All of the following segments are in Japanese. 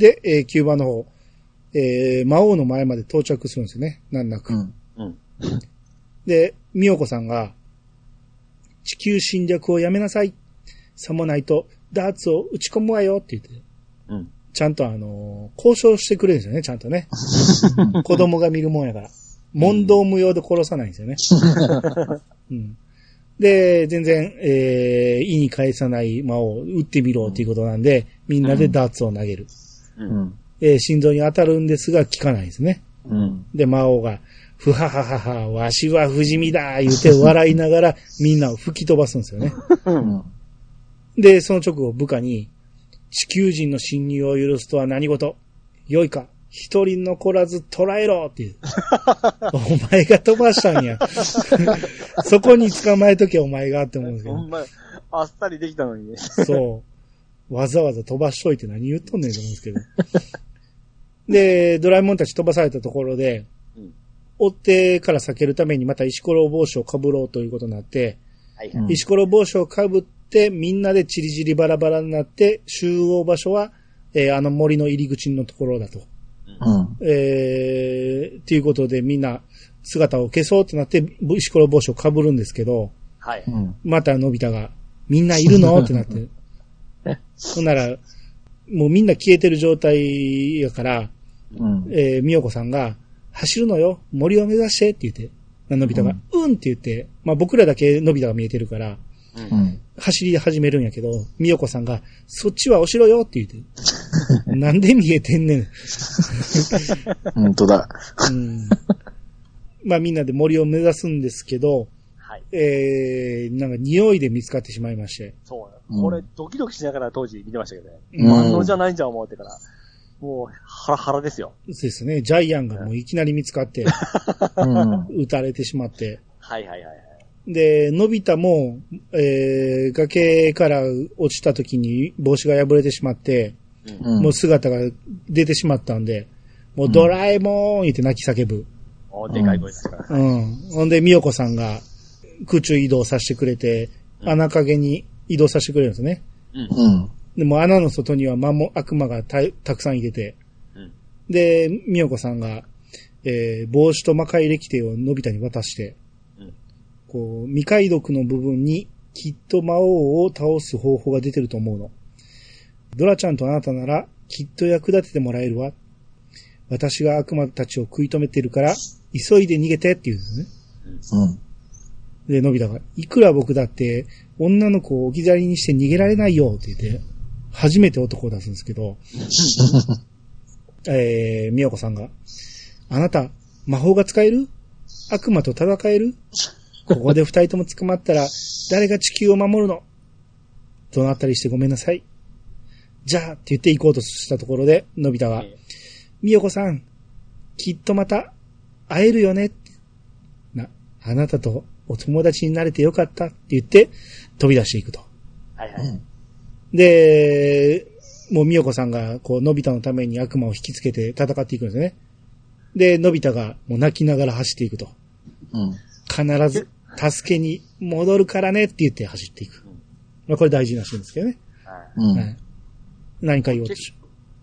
で、えー、キューバの方、えー、魔王の前まで到着するんですよね。なんなく。うん。うん。で、ミヨコさんが、地球侵略をやめなさい。さもないと、ダーツを打ち込むわよって言って、うん。ちゃんとあのー交渉してくれるんですよね、ちゃんとね。子供が見るもんやから。問答無用で殺さないんですよね。うん、で、全然、えー、意に返さない魔王、撃ってみろっていうことなんで、みんなでダーツを投げる。う。うんん。えー心臓に当たるんですが、効かないんですね。うん。で、魔王が、ふはははは、わしは不死身だ言うて笑いながら みんなを吹き飛ばすんですよね。うん。で、その直後部下に、地球人の侵入を許すとは何事？良いか一人残らず捕らえろっていう。お前が飛ばしたんや。そこに捕まえとけお前がって思うんですけど。ほんま、あっさりできたのにね。そう。わざわざ飛ばしといて何言っとんねんと思うんですけど。で、ドラえもんたち飛ばされたところで、うん追ってから避けるためにまた石ころ帽子をかぶろうということになって、はいうん石ころ帽子をかぶってみんなでチリチリバラバラになって集合場所は、えーあの森の入り口のところだと。うん。えー、っていうことでみんな姿を消そうってなって石ころ帽子をかぶるんですけど、はい。うん。またのび太が、みんないるの？ってなって。ほんなら、もうみんな消えてる状態やから、うん。えー、みよこさんが、走るのよ森を目指してって言って、のび太が、うん、って言って、まあ僕らだけのび太が見えてるから、う。うんん。走り始めるんやけど、みよこさんが、そっちはお城よって言って。なんで見えてんねん。本当だ。うん、まあみんなで森を目指すんですけど、はい。えー、なんか匂いで見つかってしまいまして。そう。これ、ドキドキしながら当時見てましたけどね。うん万能じゃないんじゃ思ってから。もう、ハラハラですよ。ですね。ジャイアンがもういきなり見つかって、うん。撃たれてしまって。はいはいはいはい。で、のび太も、えー、崖から落ちた時に帽子が破れてしまって、うん。うんもう姿が出てしまったんで、もうドラえもん言って泣き叫ぶ。おでかい声ですから。うん。ほんで、みよこさんが空中移動させてくれて、うん穴影に移動させてくれるんですね。うん。うん。でも穴の外には魔も悪魔がたたくさんいてて、うん。で、みよこさんが、えー、帽子と魔界歴帝をのび太に渡して、うんこう、未解読の部分にきっと魔王を倒す方法が出てると思うの。ドラちゃんとあなたならきっと役立ててもらえるわ。私が悪魔たちを食い止めてるから、急いで逃げてって言うんですね。うん。で、のび太が、いくら僕だって女の子を置き去りにして逃げられないよって言って、初めて男を出すんですけど、えー、みよこさんが、あなた、魔法が使える？悪魔と戦える？ここで二人とも捕まったら、誰が地球を守るの？どなったりしてごめんなさい。じゃあ、って言って行こうとしたところで、のび太が、えみよこさん、きっとまた会えるよね。な、あなたとお友達になれてよかったって言って飛び出していくと。ーはいはい。で、もうみよこさんがこう、のび太のために悪魔を引きつけて戦っていくんですね。で、のび太がもう泣きながら走っていくと。うん。必ず助けに戻るからねって言って走っていく。まあこれ大事なシーンですけどね。はいうん。はい。何か言おうとし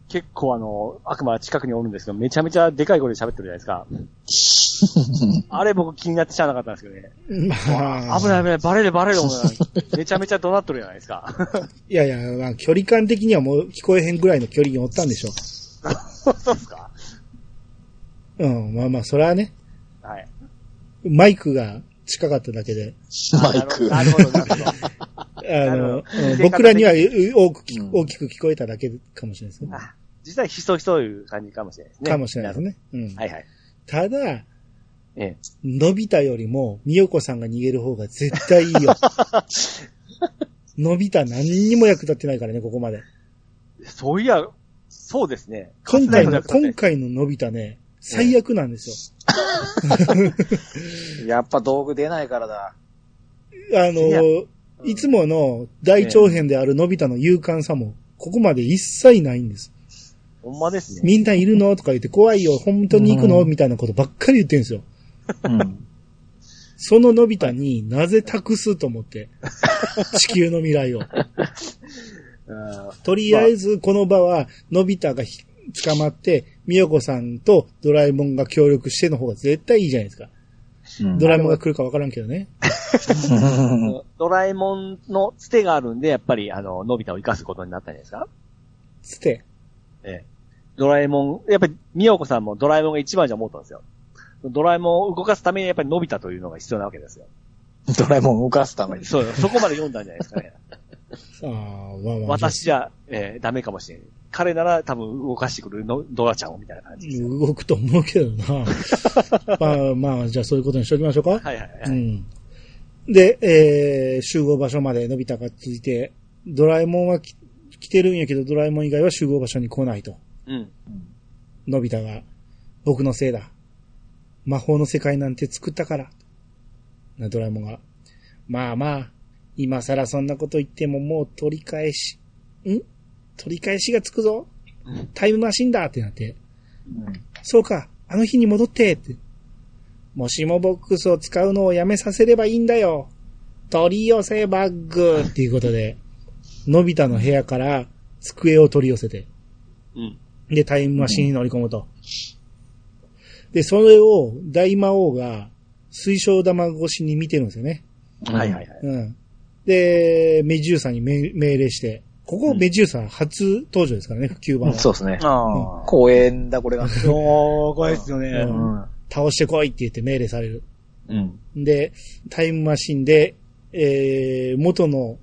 結構あの、悪魔は近くにおるんですけど、めちゃめちゃでかい声で喋ってるじゃないですか。あれ僕気になってしゃあなかったんですけどね。まあ危ない危ない、バレるバレる めちゃめちゃ怒鳴っとるじゃないですか。いやいや、まあ、距離感的にはもう聞こえへんぐらいの距離におったんでしょそうですかう。うん、まあまあ、それはね、はい。マイクが近かっただけで、マイク。なるほど、なるほど。あの、僕らには多く聞うん大きく聞こえただけかもしれないですね。あ実際ひそひそいう感じかもしれないですね。かもしれないですね。うん。はいはい。ただ、ええ。のび太よりも、みよこさんが逃げる方が絶対いいよ。のび太何にも役立ってないからね、ここまで。そういや、そうですね。今回の、今回ののび太ね、最悪なんですやっぱ道具出ないからだ。よ。あいやの、いつもの大長編であるのび太の勇敢さも、ここまで一切ないんです。ほんまですね。みんないるのとか言って、怖いよ、本当に行くのうんみたいなことばっかり言ってるんですよ。うん。そののび太になぜ託すと思って。地球の未来を。うんとりあえず、この場は、のび太がひ捕まって、みよこさんとドラえもんが協力しての方が絶対いいじゃないですか。うんドラえもんが来るかわからんけどね。ドラえもんのつてがあるんで、やっぱり、あの、のび太を生かすことになったんじゃないですか？つって？ええ。ドラえもん、やっぱり、みよこさんもドラえもんが一番じゃ思ったんですよ。ドラえもんを動かすためにやっぱりのび太というのが必要なわけですよ。ドラえもんを動かすために。そう、そこまで読んだんじゃないですかね。ああ、まあまあ。私じゃ、えーダメかもしれん。彼なら多分動かしてくるのドラちゃんをみたいな感じですよ。動くと思うけどな。まあまあ、じゃあそういうことにしておきましょうか。はいはいはい。うん。で、えー、集合場所までのび太がついて、ドラえもんはき来てるんやけど、ドラえもん以外は集合場所に来ないと。うん。のび太が、僕のせいだ。魔法の世界なんて作ったから。な、ドラえもんが。まあまあ、今更そんなこと言ってももう取り返し、ん？取り返しがつくぞ。タイムマシンだってなって。そうか、あの日に戻ってって。もしもボックスを使うのをやめさせればいいんだよ。取り寄せバッグっていうことで、のび太の部屋から机を取り寄せて。うん。で、タイムマシンに乗り込むと。で、それを大魔王が水晶玉越しに見てるんですよね。はいはいはい。うん。で、メジューサに命命令して、ここメジューサ初登場ですからね、普及版は。そうですね。ああ。公園だ、これが。そう、怖いですよね。うん倒してこいって言って命令される。うん。で、タイムマシンで、えー、元の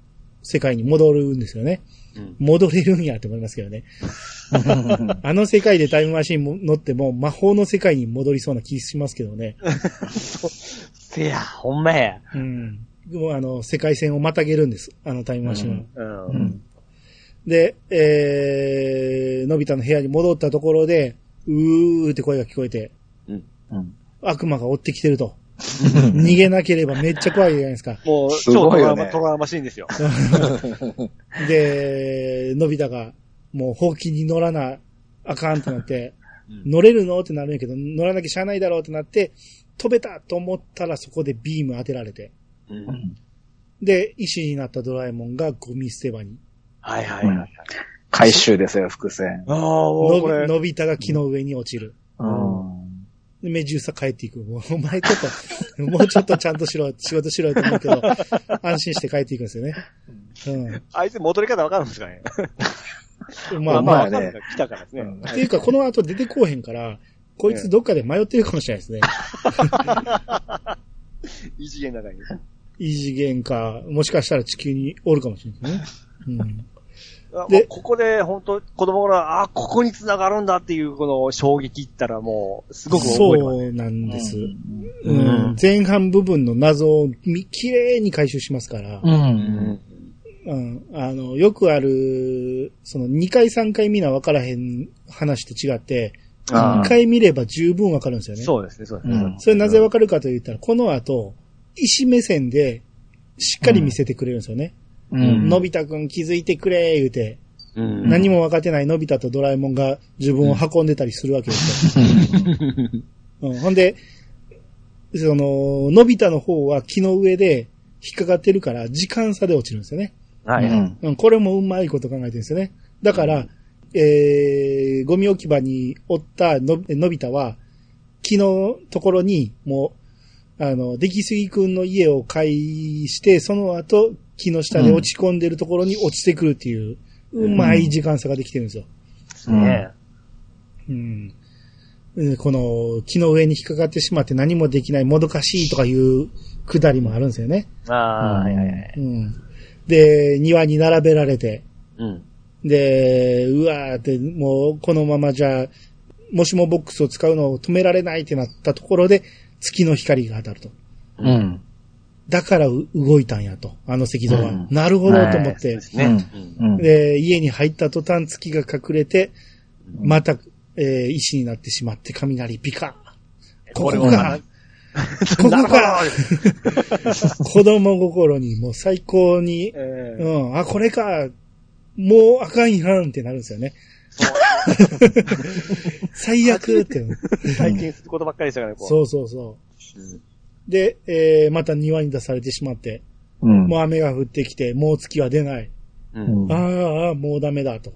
世界に戻るんですよね。うん。戻れるんやって思いますけどね。あの世界でタイムマシンも乗っても魔法の世界に戻りそうな気しますけどね。せや、ほんまや。うん。あの、世界線をまたげるんです。あのタイムマシンは。うん。うん。で、えー、のび太の部屋に戻ったところで、うーって声が聞こえて、うん。うん。悪魔が追ってきてると。逃げなければめっちゃ怖いじゃないですか。もう、す超トごいよねラウマ、トラウマシーンですよ。で、のび太が、もう、ほうきに乗らな、あかんってなって、うん乗れるの？ってなるんやけど、乗らなきゃしゃあないだろうってなって、飛べたと思ったらそこでビーム当てられて。うん。で、石になったドラえもんがゴミ捨て場に。はいはいはいはい。回収ですよ、伏線。ああ、のび太が木の上に落ちる。うん。でメジューサ帰っていく。もう お前ちょっと、もうちょっとちゃんとしろ、仕事しろと思うけど、安心して帰っていくんですよね。あいつ戻り方わかるんですかね？うん。まあまあ、まあね来たからですね。うんっていうかこの後出てこうへんから、こいつどっかで迷ってるかもしれないですね。異次元の中に。異次元か、もしかしたら地球におるかもしれないですね。うん。あでここで本当子供が、あ、ここに繋がるんだっていうこの衝撃ったらもう、すごく覚えてます。そうなんです。ううんん。前半部分の謎をみ綺麗に回収しますから、うん。うん。あの、よくある、その2回3回見な分からへん話と違って、あ1回見れば十分分かるんですよね。そうですね、そうですね。うんそれなぜ分かるかと言ったら、この後、医師目線しっかり見せてくれるんですよね。うん。のび太くん気づいてくれ、言うて、うん何も分かってないのび太とドラえもんが自分を運んでたりするわけですよ。うん、ほんで、その、のび太の方は木の上で引っかかってるから、時間差で落ちるんですよね。はい。うんうん、これもうまいこと考えてるんですよね。だから、えー、ゴミ置き場におったののび太は、木のところに、もう、あの、出来すぎくんの家を介して、その後、木の下で落ち込んでるところに落ちてくるっていう、うまい時間差ができてるんですよ。ねうん。うんこの、木の上に引っかかってしまって何もできないもどかしいとかいうくだりもあるんですよね。ああ、はいはいはい。うん。で、庭に並べられて、うん。で、うわーって、もうこのままじゃ、もしもボックスを使うのを止められないってなったところで、月の光が当たると。うん。だからう動いたんやと、あの石像は。うんなるほどと思ってそうで。すね。うんうん。で、家に入った途端月が隠れて、また、えー石になってしまって雷ピカ。こここれか、ここか、子供心にもう最高に、ええうん、あ、これか、もうあかんやんってなるんですよね。最悪って。体験することばっかりでしたからね、こう。そうそうそう。で、えー、また庭に出されてしまって、うん。もう雨が降ってきて、もう月は出ない。うん。ああああ、もうダメだと。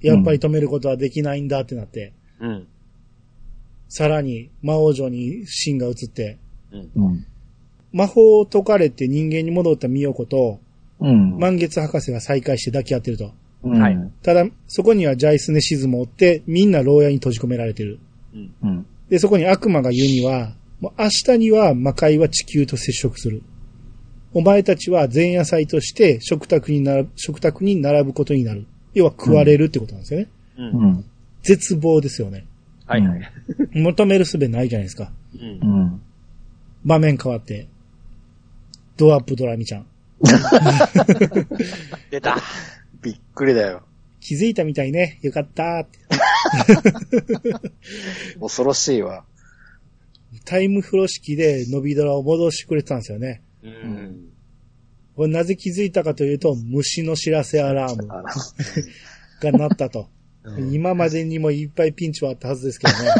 やっぱり止めることはできないんだってなって、うん。さらに魔王城にシーンが移って、うん。魔法を解かれて人間に戻ったミヨコと、うん。満月博士が再会して抱き合ってると。うんはいただ、そこにはジャイスネシズもおって、みんな牢屋に閉じ込められてる。うん。うん。で、そこに悪魔が言うには、もう明日には魔界は地球と接触する。お前たちは前夜祭として食卓に並ぶ、食卓に並ぶことになる。要は食われるってことなんですよね。う。うんん。絶望ですよね。はいはい。求める術ないじゃないですか。うんう。ん。場面変わって。ドアップドラミちゃん。出た。びっくりだよ。気づいたみたいね。よかったーって。恐ろしいわ。タイムフロー式で伸びドラを戻してくれてたんですよね。うん。これなぜ気づいたかというと、虫の知らせアラームあ が鳴ったと。今までにもいっぱいピンチはあったはずですけどね。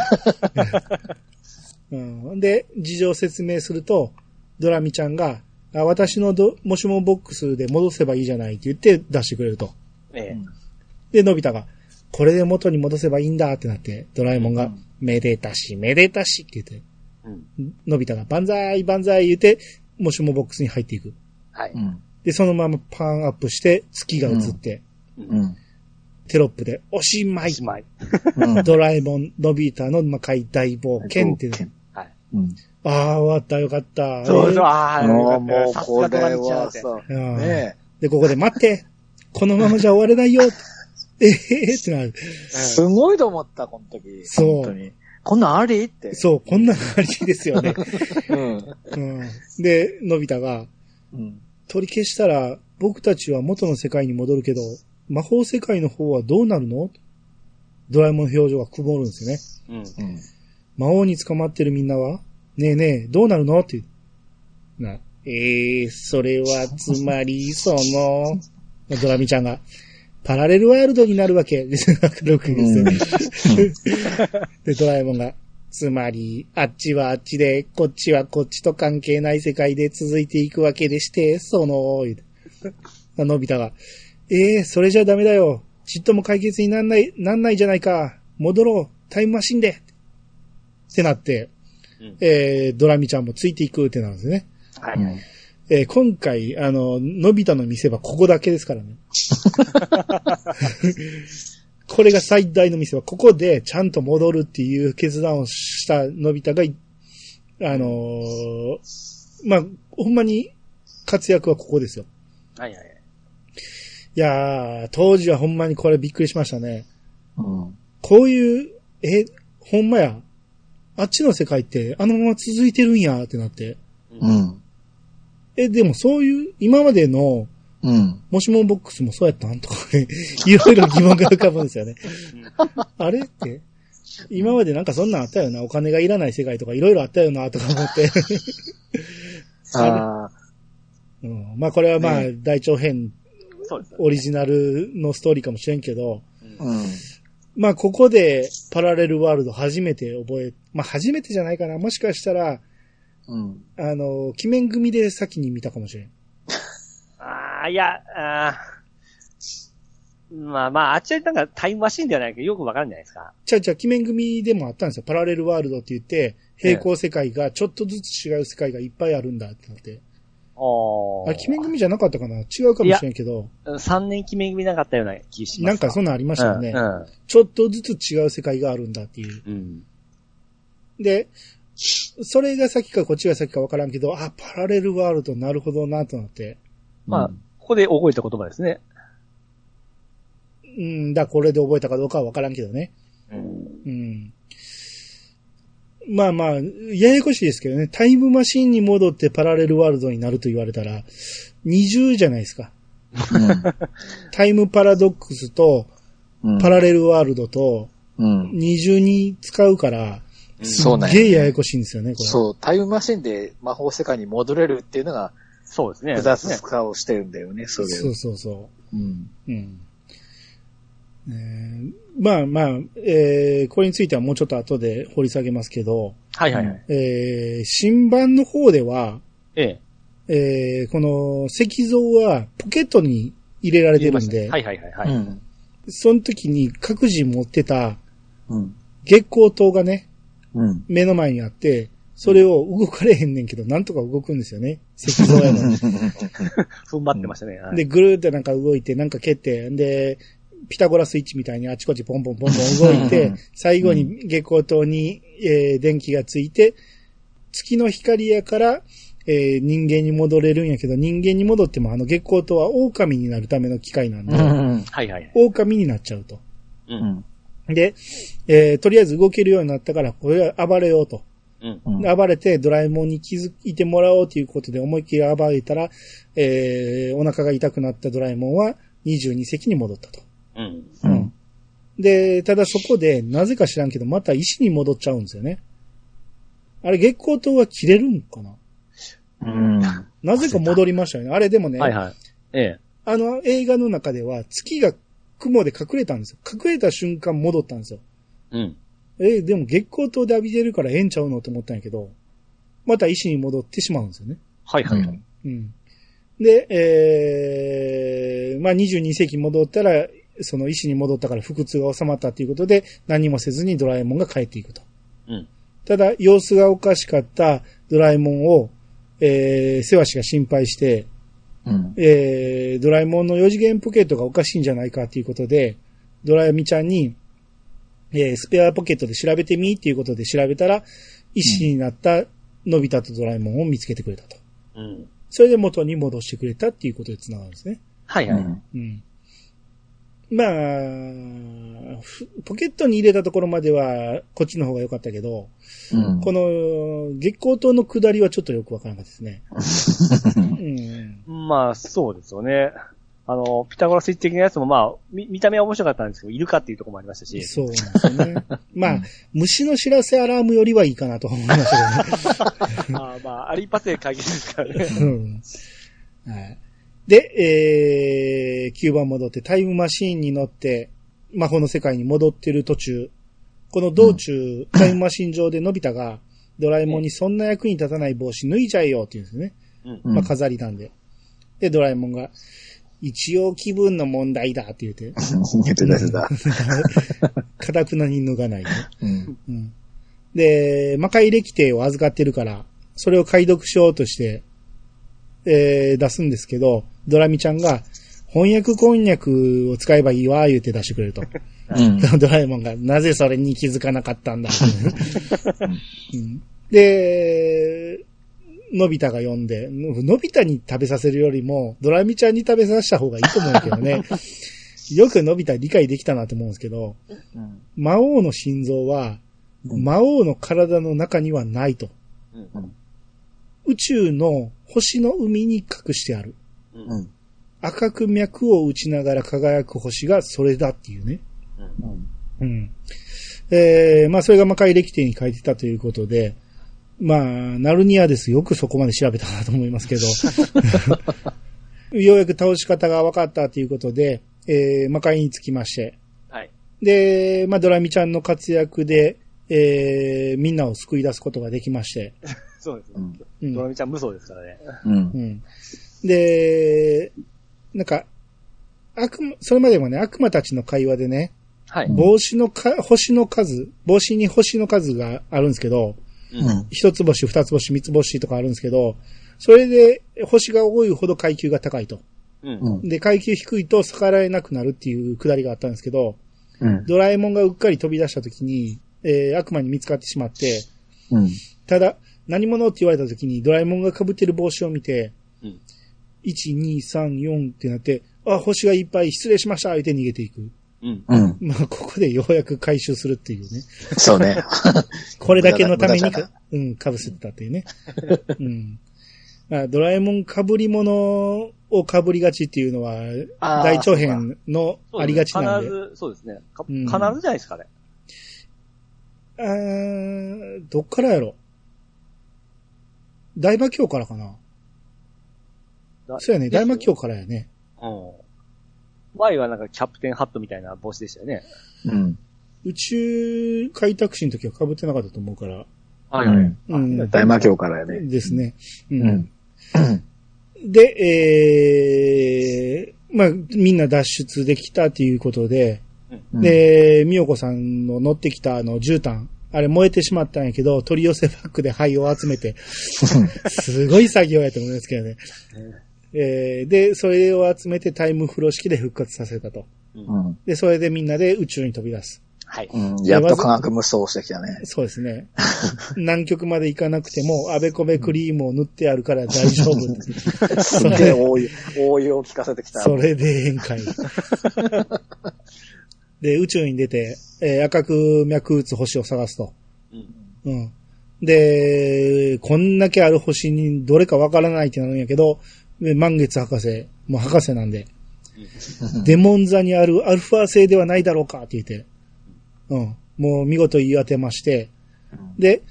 うん、で、事情を説明すると、ドラミちゃんが、あ私のどもしもボックスで戻せばいいじゃないって言って出してくれると。ええ。で、のび太が、これで元に戻せばいいんだってなって、ドラえもんが、うんめでたし、めでたしって言って、うん。のび太が万歳万歳言って、もしもボックスに入っていく。はい。うん。で、そのままパンアップして、月が映って。テロップで、おしまいおしまい。うん。ドラえもん、のび太の魔界大冒険って、はい。うん。ああ、終わった、よかった。そうそう、えああ、もう、これ。はさ、ーうんねで、ここで待ってこのままじゃ終われないよえ えー、ってなる。え、すごいと思った、この時。そう本当に。こんなんあり？って。そう、こんな感じですよね。うん。うん、で、のび太が、うん。取り消したら、僕たちは元の世界に戻るけど、魔法世界の方はどうなるの？ドラえもんの表情が曇るんですよね。うん。うん。魔王に捕まってるみんなはねえねえ、どうなるの？って。な、ええー、それはつまり、その、ドラミちゃんが、パラレルワールドになるわけ。です。明るくですよ。で、ドラえもんが、つまり、あっちはあっちで、こっちはこっちと関係ない世界で続いていくわけでして、その、のび太が、ええー、それじゃダメだよ。ちっとも解決になんない、なんないじゃないか。戻ろう。タイムマシンで。ってなって、うんえー、ドラミちゃんもついていくってなるんですね。はい。うん。えー今回、あの、のび太の見せ場ここだけですからね。これが最大の見せ場。ここでちゃんと戻るっていう決断をしたのび太がい、あのーまあ、ほんまに活躍はここですよ。はいはい。いやー、当時はほんまにこれびっくりしましたね。うん。こういう、え、ほんまや。あっちの世界ってあのまま続いてるんやってなって。うん。え、でもそういう、今までの、うん。もしもボックスもそうやったんとかね、いろいろ疑問が浮かぶんですよね。あれって、今までなんかそんなんあったよな、お金がいらない世界とかいろいろあったよな、とか思って。ああ。うん、まあこれはまあ、ね大長編。オリジナルのストーリーかもしれんけど、うん。まあここでパラレルワールド初めて覚え、まあ初めてじゃないかな、もしかしたら、うん。あの、鬼面組で先に見たかもしれん。ああ、いや、あーまあまあ、あっちはなんかタイムマシンではないけど、よくわかるんじゃないですか。ちゃうちゃう、鬼面組でもあったんですよ。パラレルワールドって言って、平行世界が、ちょっとずつ違う世界がいっぱいあるんだってなって。おあ、鬼面組じゃなかったかな？違うかもしれんけど、3年決め組なかったような気しますなんかそんなんありましたよね。うん。ちょっとずつ違う世界があるんだっていう。うん。で、それが先かこっちが先かわからんけど、あ、パラレルワールドなるほどなとなって。まあ、ここで覚えた言葉ですね。うんだ、これで覚えたかどうかはわからんけどね。うん。うん。まあまあ、ややこしいですけどね。タイムマシンに戻ってパラレルワールドになると言われたら、二重じゃないですか。タイムパラドックスとうん。パラレルワールドとうん。二重に使うから、すそうなんやっげえややこしいんですよね、これ。そう、タイムマシンで魔法世界に戻れるっていうのがそうですね。複雑さをしてるんだよね、それをそう。そうそうん。う。うん。えーまあまあ、えーこれについてはもうちょっと後で掘り下げますけど、はいはいはい。えー新版の方では、ええ。えーこの石像はポケットに入れられてるんで、はいはいはいはい。うん。その時に各自持ってたうん。月光灯がね、うん。目の前にあって、それを動かれへんねんけど、なんとか動くんですよね。石像やのに。踏ん張ってましたね。はいで、ぐるーってなんか動いて、なんか蹴って、で、ピタゴラスイッチみたいにあちこちポンポンポンポン動いてうん、最後に月光灯に、えー電気がついて、月の光やから、えー人間に戻れるんやけど、人間に戻ってもあの月光灯は狼になるための機械なんで、うん。はいはい。狼になっちゃうと。う。うんん。で、えーとりあえず動けるようになったから、これは暴れようと。うん。うん。暴れてドラえもんに気づいてもらおうということで思いっきり暴れたら、えーお腹が痛くなったドラえもんは22隻に戻ったと。うん。うん。で、ただそこで、なぜか知らんけど、また石に戻っちゃうんですよね。あれ、月光灯は切れるんかな？うん。なぜか戻りましたよね。あれでもね、はいはい。ええ。あの映画の中では月が雲で隠れたんですよ。隠れた瞬間戻ったんですよ。うん。えーでも月光灯で浴びてるからええんちゃうのと思ったんやけど、また石に戻ってしまうんですよね。はいはいはい。うん。で、えー、まあ、22世紀戻ったら、その石に戻ったから腹痛が収まったということで、何もせずにドラえもんが帰っていくと。うん。ただ、様子がおかしかったドラえもんを、えー、セワシが心配して、うん。えー、ドラえもんの4次元ポケットがおかしいんじゃないかということで、ドラえみちゃんに、えー、スペアポケットで調べてみっていうことで調べたら、石になったのび太とドラえもんを見つけてくれたと。うん。それで元に戻してくれたっていうことで繋がるんですね。はいはい。うん。まあ、ふポケットに入れたところまでは、こっちの方が良かったけど、うん。この、月光灯の下りはちょっとよくわからなかったですね。うん。まあ、そうですよね。あの、ピタゴラスイッチ的なやつもまあ、み見た目は面白かったんですけど、いるかっていうところもありましたし。そうなんですよね。まあ、虫の知らせアラームよりはいいかなと思いましたけどね。ま あまあ、あれ一発で解決ですからね。うんはい。で、えー、9番戻ってタイムマシーンに乗って、魔法の世界に戻ってる途中、この道中、タイムマシーン上でのび太が、ドラえもんにそんな役に立たない帽子脱いじゃえよって言うんですよね。うん。うんまあ飾りなんで。で、ドラえもんが、一応気分の問題だって言って、言ってただ。かたくなに脱がないで。うん。うん。で、魔界歴定を預かってるから、それを解読しようとして、えー、出すんですけど、ドラミちゃんが、翻訳こんにゃくを使えばいいわ、言うて出してくれると。うん。ドラえもんが、なぜそれに気づかなかったんだ。うん で、のび太が呼んで、ののび太に食べさせるよりも、ドラミちゃんに食べさせた方がいいと思うけどね。よくのび太理解できたなと思うんですけど、うん。魔王の心臓は、うん魔王の体の中にはないと。うん。宇宙の星の海に隠してある。うん。うん。赤く脈を打ちながら輝く星がそれだっていうね。うん。うん。えー、まあそれが魔界歴典に書いてたということで、まあ、ナルニアです。よくそこまで調べたなと思いますけど。ようやく倒し方が分かったということで、えー、魔界につきまして。はい。で、まあドラミちゃんの活躍で、えー、みんなを救い出すことができまして。そうです。うんうんドラミちゃん無双ですからね。うんう。ん。で、なんか、悪魔、それまでもね、悪魔たちの会話でね、はい。帽子のか、星の数、帽子に星の数があるんですけど、うん。一つ星、二つ星、三つ星とかあるんですけど、それで星が多いほど階級が高いと。うん。うん。で、階級低いと逆らえなくなるっていうくだりがあったんですけど、うん。ドラえもんがうっかり飛び出した時に、えー悪魔に見つかってしまって、うん。ただ、何者って言われた時にドラえもんが被ってる帽子を見て、うん。1、2、3、4ってなって、あ、星がいっぱい失礼しました、相手逃げていく。うん。うん。まあ、ここでようやく回収するっていうね。そうね。これだけのためにか、うん、被せてたっていうね。うん。まあ、ドラえもん被り物を被りがちっていうのは、大長編のありがちなんで。必ず、そうですね。かうん必ずじゃないですかね。あーどっからやろ大魔教からかなだそうやね、大魔教からやね。うん。前はなんかキャプテンハットみたいな帽子でしたよね。うん。宇宙開拓史の時は被ってなかったと思うから。はうんうん。大魔教からやね。ですね。う。うんん。で、えまあ、みんな脱出できたということで、うん、で、みよこさんの乗ってきたあの絨毯、あれ燃えてしまったんやけど、取り寄せバッグで灰を集めて、すごい作業やと思いますけどね。えーで、それを集めてタイムフロー式で復活させたと。うん。で、それでみんなで宇宙に飛び出す。はい。うん。やっと科学無双してきたね。そうですね。南極まで行かなくても、あべこべクリームを塗ってあるから大丈夫。すげえ応用、応用を聞かせてきた。それで宴会。で、宇宙に出て、えー赤く脈打つ星を探すと。うん。うん。で、こんだけある星にどれかわからないってなるんやけど、で満月博士、もう博士なんで、デモン座にあるアルファ星ではないだろうかって言って、うん。もう見事言い当てまして、で、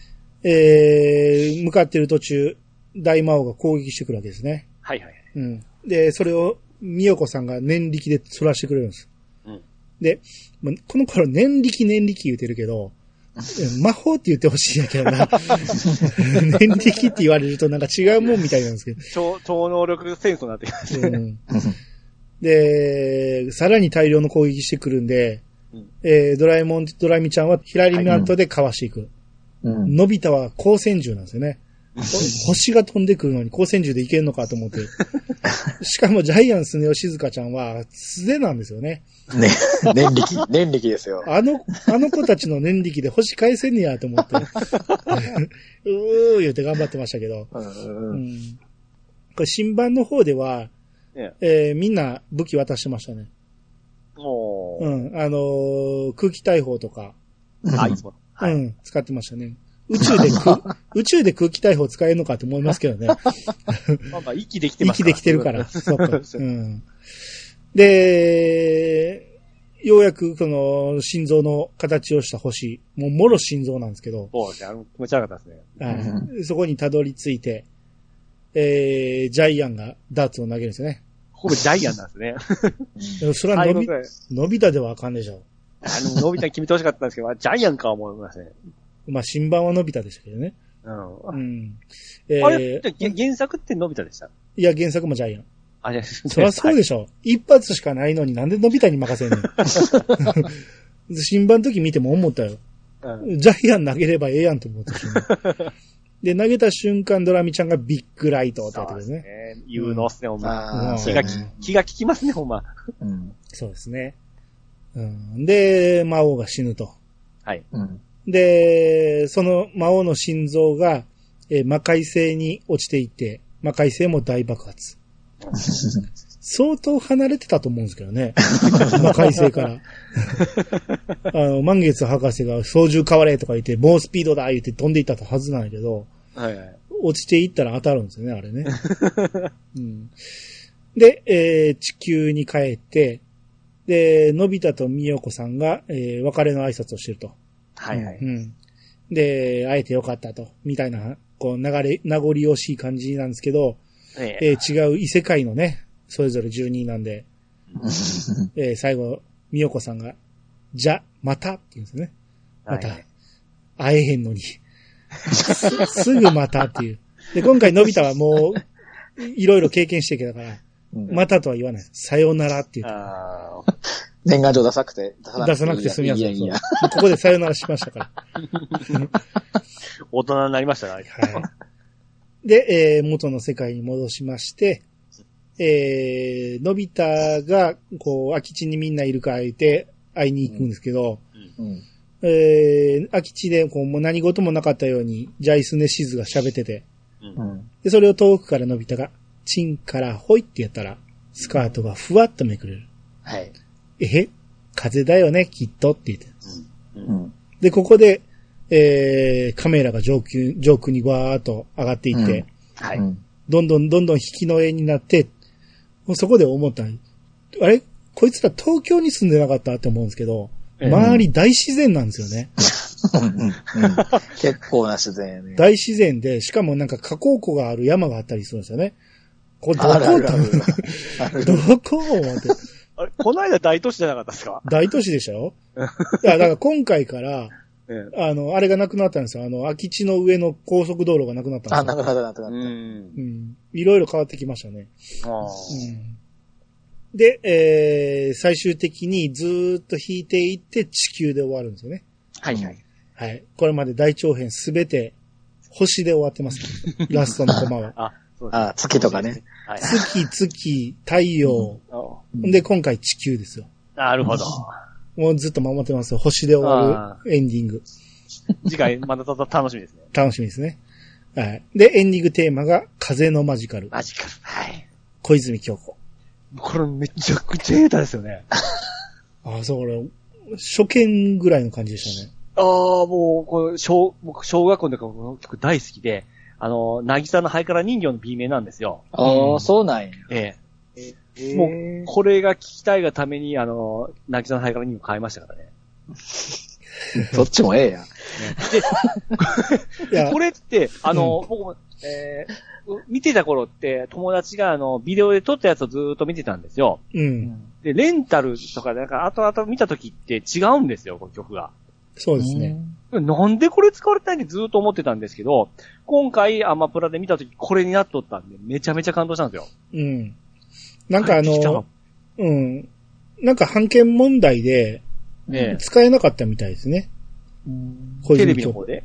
えー、向かってる途中、大魔王が攻撃してくるわけですね。はいはい。うん。で、それを、みよこさんが念力で反らしてくれるんです。うん。で、この頃念力念力言うてるけど、え魔法って言ってほしいんやけどな。念力って言われるとなんか違うもんみたいなんですけど。超、超能力戦争になってきましたね。うん、で、さらに大量の攻撃してくるんで、うんえードラえもんとドラミちゃんは左マットでかわしていく。うん。のび太は光線銃なんですよね。ほ星が飛んでくるのに光線銃でいけんのかと思って。しかもジャイアンスネ夫静香ちゃんは素手なんですよね。ね。念力、念力ですよ。あの、あの子たちの念力で星返せんねやと思って。うー言って頑張ってましたけど。うんううんん、これ新版の方では、ねえーみんな武器渡してましたね。もう、うん。あのー空気大砲とか、あ、いつも。はい。うん、使ってましたね。宇宙で空、宇宙で空気大砲使えるのかと思いますけどね。まあまあ、息できてます息できてるから。そうか。そううん。で、ようやくこの心臓の形をした星、もうもろ心臓なんですけど、そうですね。あの気持ち悪かったですね。はいそこにたどり着いて、えー、ジャイアンがダーツを投げるんですよね。ここジャイアンなんですね。それは伸び。伸びたではあかんでしょあの、のび太に決めてほしかったんですけど、ジャイアンか思いますね。う。まあ、新版は伸びたでしたけどね。うん。うん。えあれ、原作ってのび太でした？いや、原作もジャイアン。あ、じゃそりゃそうでしょ。一発しかないのになんで伸びたに任せんねん。新版の時見ても思ったよ。うんジャイアン投げればええやんと思ったし、で、投げた瞬間、ドラミちゃんがビッグライトってやってくるね。そうですね。有能っすね、ほんま。ああ、うん気がき、気が利きますね、ほんま。うん。そうですね。うん、で、魔王が死ぬと。はい。うん。で、その魔王の心臓が、えー魔界星に落ちていって、魔界星も大爆発。相当離れてたと思うんですけどね。魔界星から。あの、満月博士が操縦変われとか言って、猛スピードだ言って飛んでいったはずなんやけど、はいはい。落ちていったら当たるんですよね、あれね。うん、で、えー地球に帰って、で、のび太とみよこさんが、えー別れの挨拶をしてると。はいはい。うん。で、会えてよかったと、みたいな、こう、流れ、名残惜しい感じなんですけど、ええー違う異世界のね、それぞれ住人なんで、えー最後、みよこさんが、じゃ、またって言うんですよね。また、はい会えへんのに。す すぐまたっていう。で、今回のび太はもう、いろいろ経験してきたから、うんまたとは言わない。さよならっていう。あ年賀状ダサくて、出さ出さなくて済みやすい。いやいやそうここでさよならしましたから。ー 大人になりましたね。はい。で、えー元の世界に戻しまして、えー、のび太が、こう、空き地にみんないるから言って、会いに行くんですけど、うん。えー、空き地で、こう、もう何事もなかったように、ジャイスネシズが喋ってて、うんうん。で、それを遠くからのび太が、チンからホイってやったら、スカートがふわっとめくれる。はい。え風だよね、きっとって言って。うん。で、ここで、えー、カメラが上空、上空にわーっと上がっていって、はい。うん。どんどんどんどん引きの絵になって、もうそこで思ったあれ？こいつら東京に住んでなかったって思うんですけど、ええ。周り大自然なんですよね。うん。結構な自然やね。大自然で、しかもなん。か河口湖がある山があったりするん。ですよね。これどこどこ思って。あれ、この間大都市じゃなかったですか大都市でしょいや、だから今回から、えあの、あれがなくなったんですよ。あの、空き地の上の高速道路がなくなったあ、んですよ。なくなったなくなっうん。うん。いろいろ変わってきましたね。で、えー、最終的にずーっと引いていって地球で終わるんですよね。はいはい。はい。これまで大長編すべて星で終わってます。ラストのコマは。あ、そうですあ、月とかね。はい。月、月、太陽。あで、今回地球ですよ。なるほど。もうずっと守ってますよ。星で終わるエンディング。次回、また楽しみですね。楽しみですね。はい。で、エンディングテーマが風のマジカル。マジか。はい。小泉京子。これめちゃくちゃ下手ですよね。あ、そう、俺、初見ぐらいの感じでしたね。ああ、もう、これ小、僕、小学校の時からこの曲大好きで、あの、なぎさのハイカラ人形の B 名なんですよ。ああ、そうなんや。ええ。もう、これが聞きたいがために、あの、なぎさのハイカラ人形買いましたからね。そっちもええやん。いやこ、れって、あの、僕も、えー、見てた頃って、友達があの、ビデオで撮ったやつをずーっと見てたんですよ。うん。で、レンタルとか、なんか、後々見た時って違うんですよ、この曲が。そうですね。なんでこれ使われてないってずーっと思ってたんですけど、今回アマプラで見た時これになっとったんで、めちゃめちゃ感動したんですよ。うん。なんかあの、うん。なんか判件問題でね使えなかったみたいですね。小テレ。ビの方で？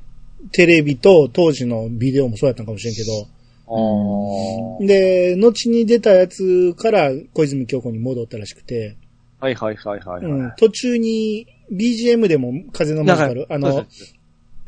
テレビと当時のビデオもそうやったんかもしれんけど、あで、後に出たやつから小泉京子に戻ったらしくて、あ。はいはいはいはい、はいうん、途中に BGM でも風のマジカル、あの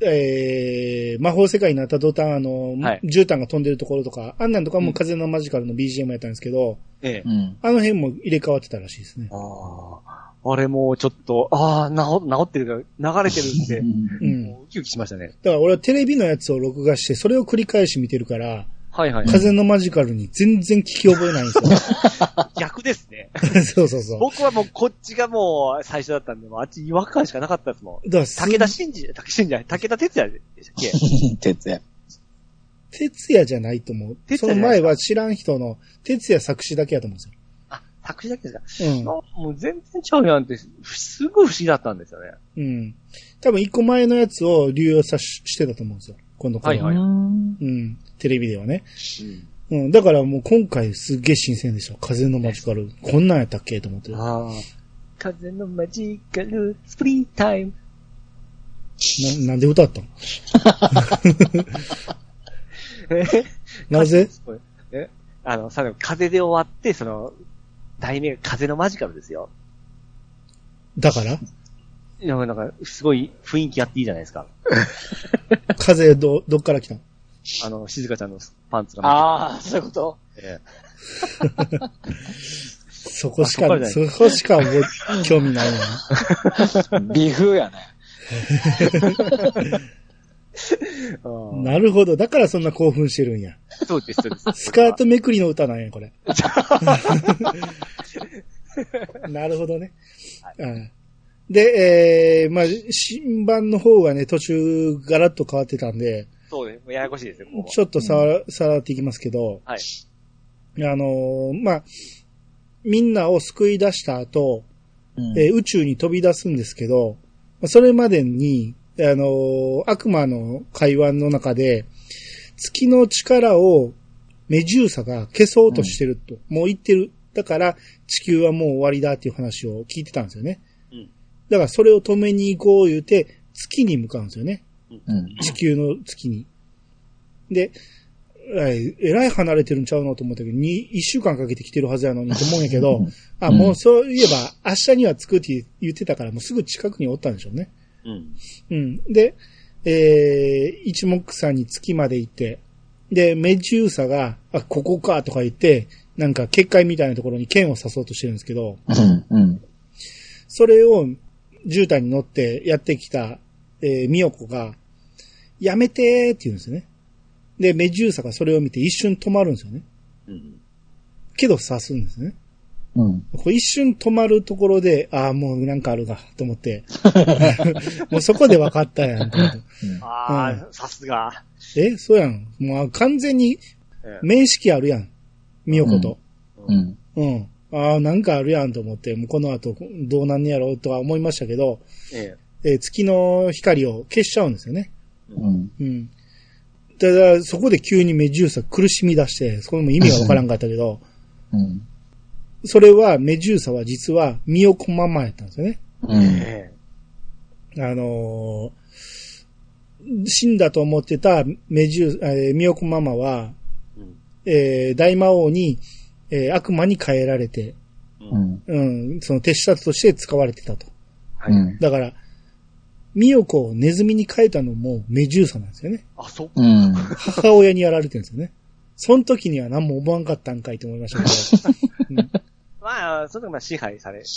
えー、魔法世界になった途端、あの、はい絨毯が飛んでるところとか、あんなんとかも風のマジカルの BGM やったんですけど、ええうん。あの辺も入れ替わってたらしいですね。ああ。あれもうちょっと、ああ、治、治ってるから、流れてるんで、うん。もうウキウキしましたね。だから俺はテレビのやつを録画して、それを繰り返し見てるから、はいはい。風のマジカルに全然聞き覚えないんですよ。逆ですね。そうそうそう。僕はもうこっちがもう最初だったんで、もうあっち違和感しかなかったですもん。だからす武田真治、武田真治じゃない、武田鉄矢でしたっけ？鉄也。哲也じゃないと思う。その前は知らん人の、哲也作詞だけやと思うんですあ、作詞だけですか？よ。あもう全然ちゃうやんって、すぐ不思議だったんですよね。うん。うん。多分一個前のやつを流用さししてたと思うんですよ。この頃。はいはいうん。テレビではね。うん。だからもう今回すっげえ新鮮でした。風のマジカル。こんなんやったっけと思って。な、ああ。風のマジカル、スプリータイム。なんで歌ったの？え？なぜ？え？あの、さ、風で終わって、その、題名が風のマジカルですよ。だから？いや、なんか、すごい雰囲気あっていいじゃないですか。風ど、どっから来たの？あの、静香ちゃんのパンツが。ああ、そういうこと？え そこしかあそこしか覚え興味ないな。美風やね。なるほど。だからそんな興奮してるんや。そうです、そうです。スカートめくりの歌なんや、これ。なるほどね。うんで、えー、まあ、新版の方がね、途中ガラッと変わってたんで、そうです。ややこしいですよ、ここちょっとさら、さらっていきますけど、はい。あのーまあ、みんなを救い出した後、うんえー宇宙に飛び出すんですけど、まあそれまでに、あのー悪魔の会話の中で、月の力をメジューサが消そうとしてると、もう言ってる。だから、地球はもう終わりだっていう話を聞いてたんですよね。うんだから、それを止めに行こう言うて、月に向かうんですよね。うん。地球の月に。で、ええらい離れてるんちゃうのと思ったけど、に、一週間かけて来てるはずやのにと思うんやけど、あ、もうそういえば、明日には着くって言ってたから、もうすぐ近くにおったんでしょうね。うん。うん。で、えー、一目散に月まで行って、で、メジューサが、あ、ここかとか言って、なんか結界みたいなところに剣を刺そうとしてるんですけど、うん。うん。それを絨毯に乗ってやってきた、えー、ミヨコが、やめてーって言うんですよね。で、メジューサがそれを見て一瞬止まるんですよね。うん。けど刺すんですね。うん。こう一瞬止まるところで、ああ、もうなんかあるが、と思って。もうそこで分かったやん、と思ってああ、さすが。え、そうやん。もう完全にえ面識あるやん。ミヨコと。うん。うん。ああ、なんかあるやんと思って、もうこの後どうなんねやろうとは思いましたけど、ええー月の光を消しちゃうんですよね。うん。うん。ただ、そこで急にメジューサ苦しみ出して、そこも意味がわからんかったけど、うん。それは、メジューサは実は、ミヨコママやったんですよね。うん。えあのー死んだと思ってたメジュー、えーミヨコママは、えうんえー大魔王に、えー悪魔に変えられて、うん。うん、その手下として使われてたと。はい。うん。だから、ミヨコをネズミに変えたのもメジューサなんですよね。あ、そっか。うん。母親にやられてるんですよね。その時には何も思わんかったんかいと思いましたけど。まあ、その時まあ支配されたんで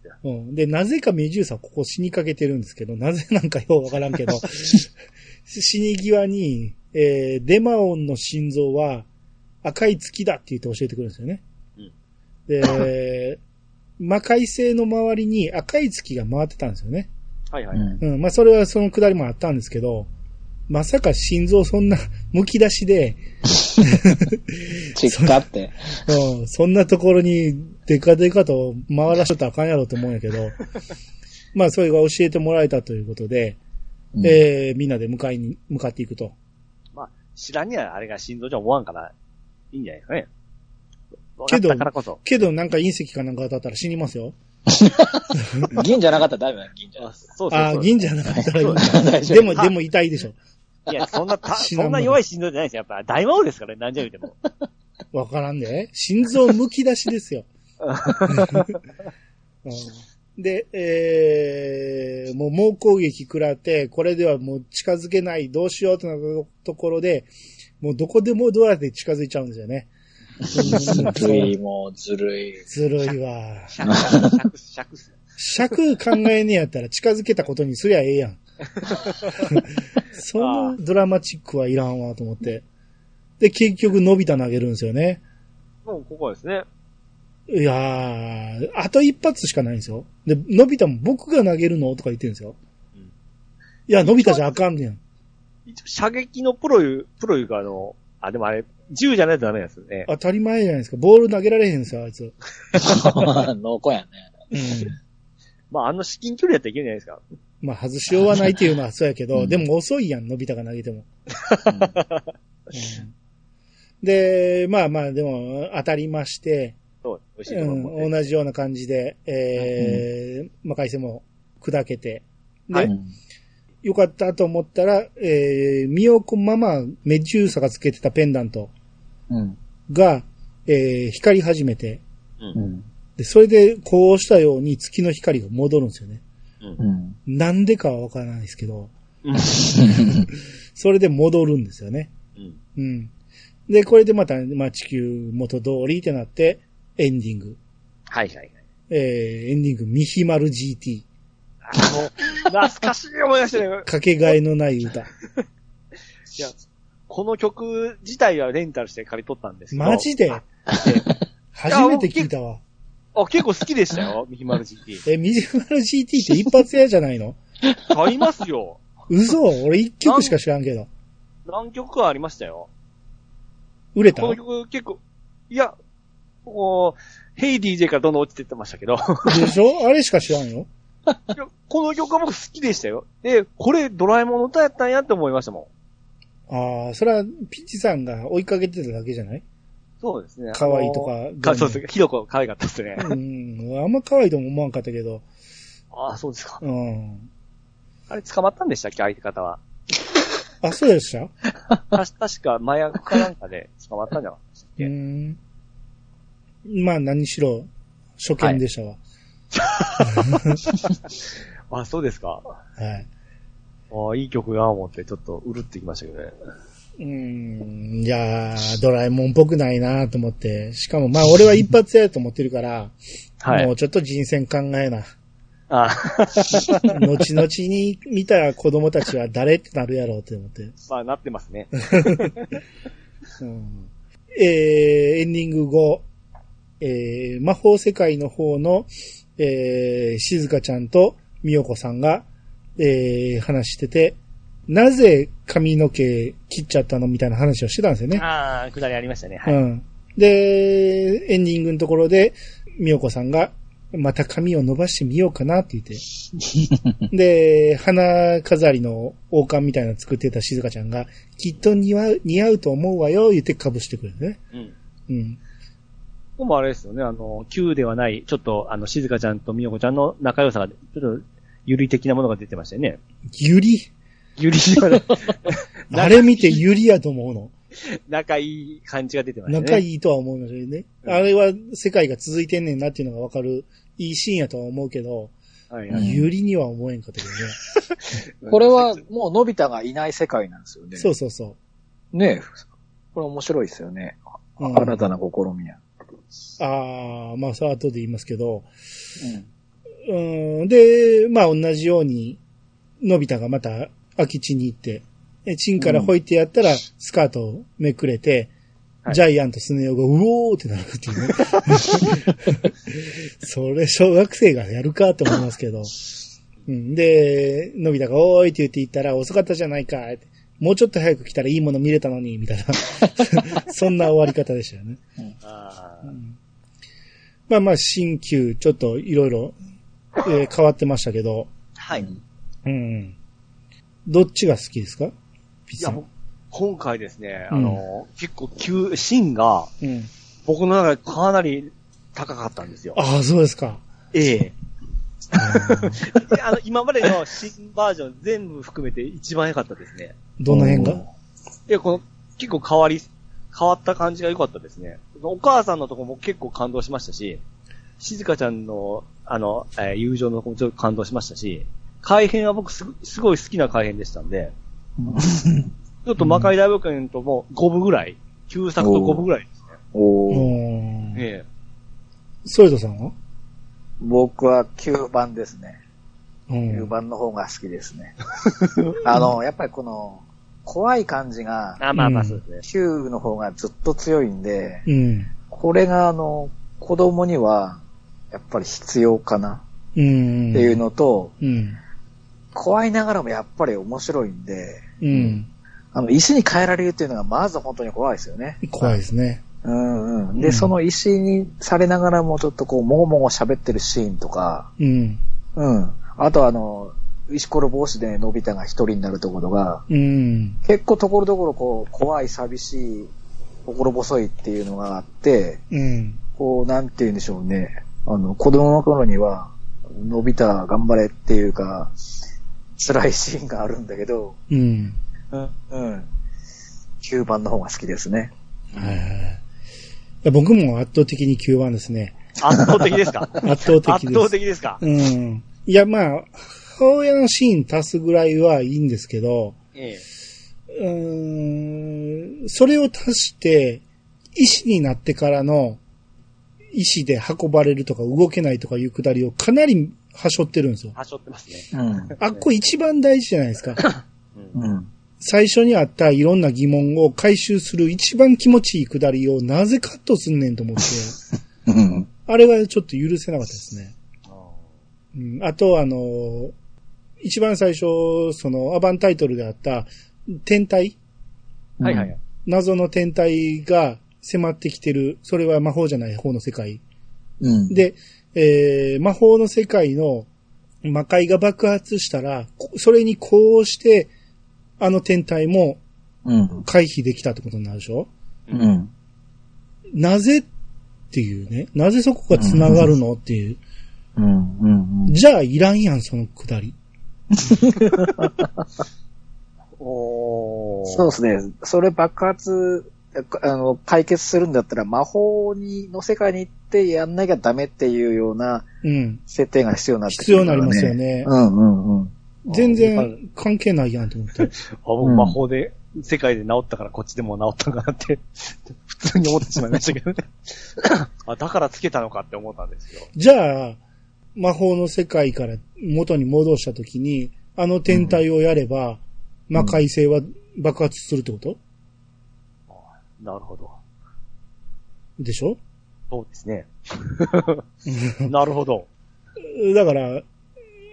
すよ。うんうん、で、なぜかメジューサはここ死にかけてるんですけど、なぜなんかようわからんけど、死に際に、えーデマオンの心臓は赤い月だって言って教えてくるんですよね。うんで、魔界星の周りに赤い月が回ってたんですよね。はいはい。うん。うん、まあそれはそのくだりもあったんですけど、まさか心臓そんな 剥き出しで、チッカって。うん、そんなところにデカデカと回らしとったらあかんやろと思うんやけど、まあそれが教えてもらえたということで、うんえー、みんなで向かいに、向かっていくと。まあ、知らんにはあれが心臓じゃ思わんから、いいんじゃないですかね。けど。けどなんか隕石かなんか当たったら死にますよ。銀じゃなかったらダメだよ、銀じゃなあかったそうそうそう。ああ、銀じゃなかったらい でも、でも痛いでしょ。いや、そんな そんな弱い心臓じゃないですよ。やっぱ大魔王ですからね、何じゃ言うても。わからんで。心臓剥き出しですよ。うんで、えー、もう猛攻撃食らって、これではもう近づけない、どうしようとなったところで、もうどこでもドアで近づいちゃうんですよね。ずるい、もうずるい。ずるいわ。尺、尺、尺。尺考えねえやったら近づけたことにすりゃええやん。そのドラマチックはいらんわと思って。で、結局、のび太投げるんですよね。もうここですね。いやー、あと一発しかないんですよ。で、のび太も僕が投げるのとか言ってるんですよ。うんいや、のび太じゃあかんねん。一応射撃のプロいう、プロいうかあの、あ、でもあれ、銃じゃないとダメなんですよね。当たり前じゃないですか。ボール投げられへんすよ、あいつ。濃厚やね。うん。まあ、あの至近距離やったらいけるんじゃないですか。まあ、外しようはないっていうのはそうやけど、うんでも遅いやん、のび太が投げても。うんで、まあまあ、でも、当たりまして、そう、美味しいところも、うん、同じような感じで、えー、魔界線も砕けて、で、はいうんよかったと思ったら、えー、ミヨコママ、メジューサがつけてたペンダントうん。が、えー、光り始めて、うん。で、それでこうしたように月の光が戻るんですよね。うん。なんでかはわからないですけど、うん。それで戻るんですよね。うん。うん。で、これでまた、まあ、地球元通りってなって、エンディング。はいはいはい。えー、エンディング、ミヒマル GT。あの、懐かしい思い出してね。かけがえのない歌。いや、この曲自体はレンタルして借り取ったんですけど。マジで？あ初めて聞いたわ。あ、結構好きでしたよ、ミヒマル GT。え、ミヒマル GT って一発屋じゃないの？買いますよ。嘘俺一曲しか知らんけど。何曲かありましたよ。売れた？この曲結構、いや、こう、ヘイ DJ からどんどん落ちてってましたけど、でしょ？あれしか知らんよ。いやこの曲は僕好きでしたよ。で、これドラえもんの歌やったんやって思いましたもん。ああ、それはピッチさんが追いかけてただけじゃない？そうですね。可愛いとかかそうです。ひどく可愛かったですね。うん。あんま可愛いとも思わんかったけど。ああ、そうですか。うん。あれ捕まったんでしたっけ相手方は？あ、そうでした？確か麻薬かなんかで捕まったんじゃなかったでしたっうけ、ん。まあ何しろ、初見でしたわ。あ、そうですか。はい。ああ、いい曲が思ってちょっとうるってきましたけどね。うん。いやー、ドラえもんっぽくないなと思って。しかもまあ俺は一発やと思ってるから、はい。もうちょっと人選考えな。あ 後々に見た子供たちは誰ってなるやろうって思って。まあ、なってますね。うんえー、エンディング後、えー、魔法世界の方の、えー、静香ちゃんとみよこさんが、えー、話してて、なぜ髪の毛切っちゃったのみたいな話をしてたんですよね。ああ、くだりありましたね。はい。うん。で、エンディングのところで、みよこさんが、また髪を伸ばしてみようかなって言って。で、花飾りの王冠みたいなの作ってた静香ちゃんが、きっと似合う、似合うと思うわよ、言って被してくれるね。うん。うん。ここもあれですよね、あの、Q ではない、ちょっと、あの、静香ちゃんと美代子ちゃんの仲良さが、ちょっと、ゆり的なものが出てましたよね。ゆりゆりではない。あれ見てゆりやと思うの。仲いい感じが出てましたね。仲いいとは思いますよね。あれは世界が続いてんねんなっていうのがわかる、いいシーンやとは思うけど、はいはい。ゆりには思えんかったけどね。これはもうのび太がいない世界なんですよね。そうそうそねえ。これ面白いですよね。う。うん新たな試みや。ああ、まあ、それは後で言いますけど、うん。うん、で、まあ同じように、のび太がまた空き地に行って、えチンからほいってやったら、スカートをめくれて、はいジャイアンとスネ夫がうおーってなるっていうね。それ小学生がやるかと思いますけど。うん、で、のび太がおーいって言って言ったら遅かったじゃないか。もうちょっと早く来たらいいもの見れたのに、みたいな。そんな終わり方でしたよね。あーまあまあ、新旧、ちょっといろいろ、えー変わってましたけど、はい。いうん。どっちが好きですか？ピッ今回ですね、うんあの、結構急、芯がうん。僕の中でかなり高かったんですよ。ああ、そうですか。ええ。あの、今までの新バージョン全部含めて一番良かったですね。どの辺が？いや、この、結構変わり、変わった感じが良かったですね。お母さんのとこも結構感動しましたし、静香ちゃんの、あの、えー友情のちょっと感動しましたし、改編は僕すごすごい好きな改編でしたんで、ちょっと魔界大冒険とも5部ぐらい、旧作と5部ぐらいですね。うおーん。えソイドさんは？僕は9番ですね。う9ん。番の方が好きですね。あの、やっぱりこの、怖い感じがえ、あ、まあまあうんそうですね。9の方がずっと強いんで、うん。これがあの、子供には、やっぱり必要かなうん。っていうのと、うん。怖いながらもやっぱり面白いんで、うん。あの、石に変えられるっていうのがまず本当に怖いですよね。怖いですね。うんうん。で、うんその石にされながらもちょっとこう、もごもご喋ってるシーンとか、うん。うん。あとあの、石ころ帽子でのび太が一人になるところが、うん。結構ところどころこう、怖い、寂しい、心細いっていうのがあって、うん。こう、なんて言うんでしょうね。あの、子供の頃には、のび太頑張れっていうか、辛いシーンがあるんだけど、うん。うん。うん。9番の方が好きですね。はいはい僕も圧倒的に9番ですね。圧倒的ですか？圧倒的です。圧倒的ですか？うん。いや、まあ、母親のシーン足すぐらいはいいんですけど、ええ。うーん、それを足して、石になってからの、石で運ばれるとか動けないとかいうくだりをかなりはしょってるんですよ。はしょってますね。うん。あっこ一番大事じゃないですか。うんうん。最初にあったいろんな疑問を回収する一番気持ちいいくだりをなぜカットすんねんと思って、うん。あれはちょっと許せなかったですね。うん、あと、あの、一番最初、その、アバンタイトルであった、天体？はいはいはい。謎の天体が迫ってきてる、それは魔法じゃない方の世界。うん。で、えー魔法の世界の魔界が爆発したら、こそれにこうして、あの天体もうん。回避できたってことになるでしょ？うん。なぜっていうね。なぜそこが繋がるのっていう。うん。うん。じゃあいらんやん、そのくだり。おー。そうですね。それ爆発、あの、解決するんだったら魔法に、の世界に行ってやんなきゃダメっていうようなうん。設定が必要になってく必要になりますよ。ね。うんうんうん。全然関係ないやんと思って。あ僕魔法で、世界で治ったからこっちでも治ったんかなって、普通に思ってしまいましたけどね。あ、だからつけたのかって思ったんですよ。じゃあ、魔法の世界から元に戻したときに、あの天体をやれば、魔界性は爆発するってこと？なるほど。でしょ？そうですね。なるほど。だから、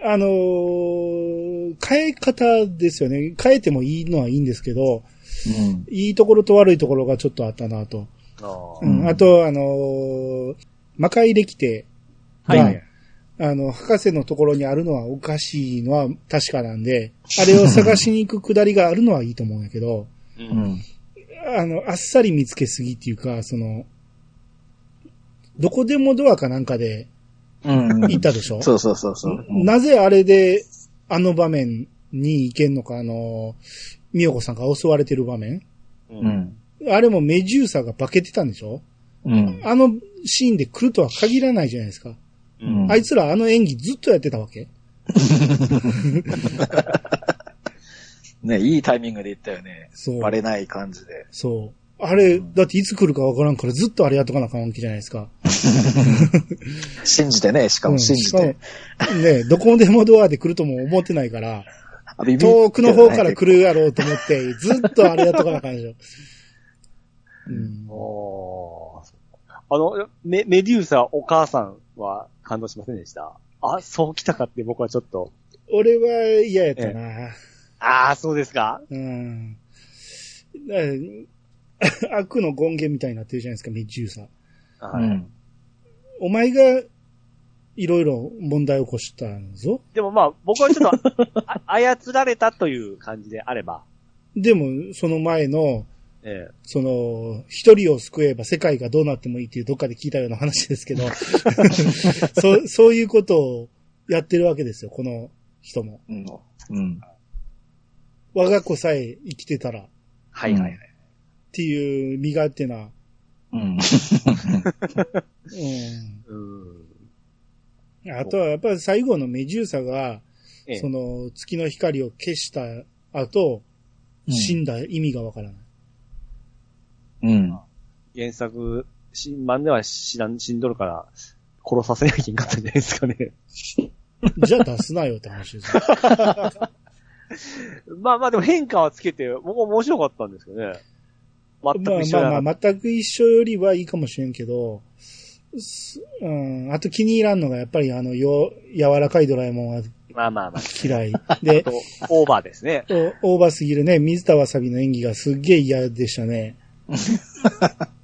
あのー変え方ですよね。変えてもいいのはいいんですけど、うん。いいところと悪いところがちょっとあったなと。あーうん、あと、あのー魔界歴帝が、はいはい。あの、博士のところにあるのはおかしいのは確かなんで、あれを探しに行くくだりがあるのはいいと思うんやけど、う。うんん。あの、あっさり見つけすぎっていうか、その、どこでもドアかなんかでうん。行ったでしょ？そうそうそうそう。うんなぜあれで、あの場面に行けんのか、あの、みよこさんが襲われてる場面う。うんん。あれもメジューサが化けてたんでしょ？うん。あのシーンで来るとは限らないじゃないですか。うん。あいつらあの演技ずっとやってたわけ ね、いいタイミングで行ったよね。そう。バレない感じで。そう。あれ、だっていつ来るかわからんからずっとあれやっとかなあかんわけじゃないですか？信じてね、しかも信じうんて。しかもね、どこでもドアで来るとも思ってないから、あビビ遠くの方から来るやろうと思って、ずっとあれやっとかなあかんでしょ。うん。おーあの、メ、メデューサお母さんは感動しませんでした？あ、そう来たかって僕はちょっと。俺は嫌やったな。ああ、そうですかうん。悪の権限みたいになってるじゃないですか、メジューサ。はい。うん。お前が、いろいろ問題を起こしたんぞ。でもまあ、僕はちょっと、あ 操られたという感じであれば、でも、その前の、ええその、一人を救えば世界がどうなってもいいっていうどっかで聞いたような話ですけど、そう、そういうことをやってるわけですよ、この人も。うん。うん。我が子さえ生きてたらっはいはいはい。ていう身勝手な、うん。うん。うん。あとはやっぱり最後のメジューサが、ええその月の光を消した後、死んだ意味がわからない。うん。原作、新版では死ん死んどるから、殺させなきゃいけんかったんじゃないですかね。じゃあ出すなよって話ですよ。まあまあでも変化はつけて、僕は面白かったんですけどね。全く一緒まあまあまあ、全く一緒よりはいいかもしれんけど、すうん、あと気に入らんのがやっぱりあの、よ、柔らかいドラえもんはまあまあまあ。嫌い。で、と、オーバーですね。おオーバーすぎるね、水田わさびの演技がすっげえ嫌でしたね。あ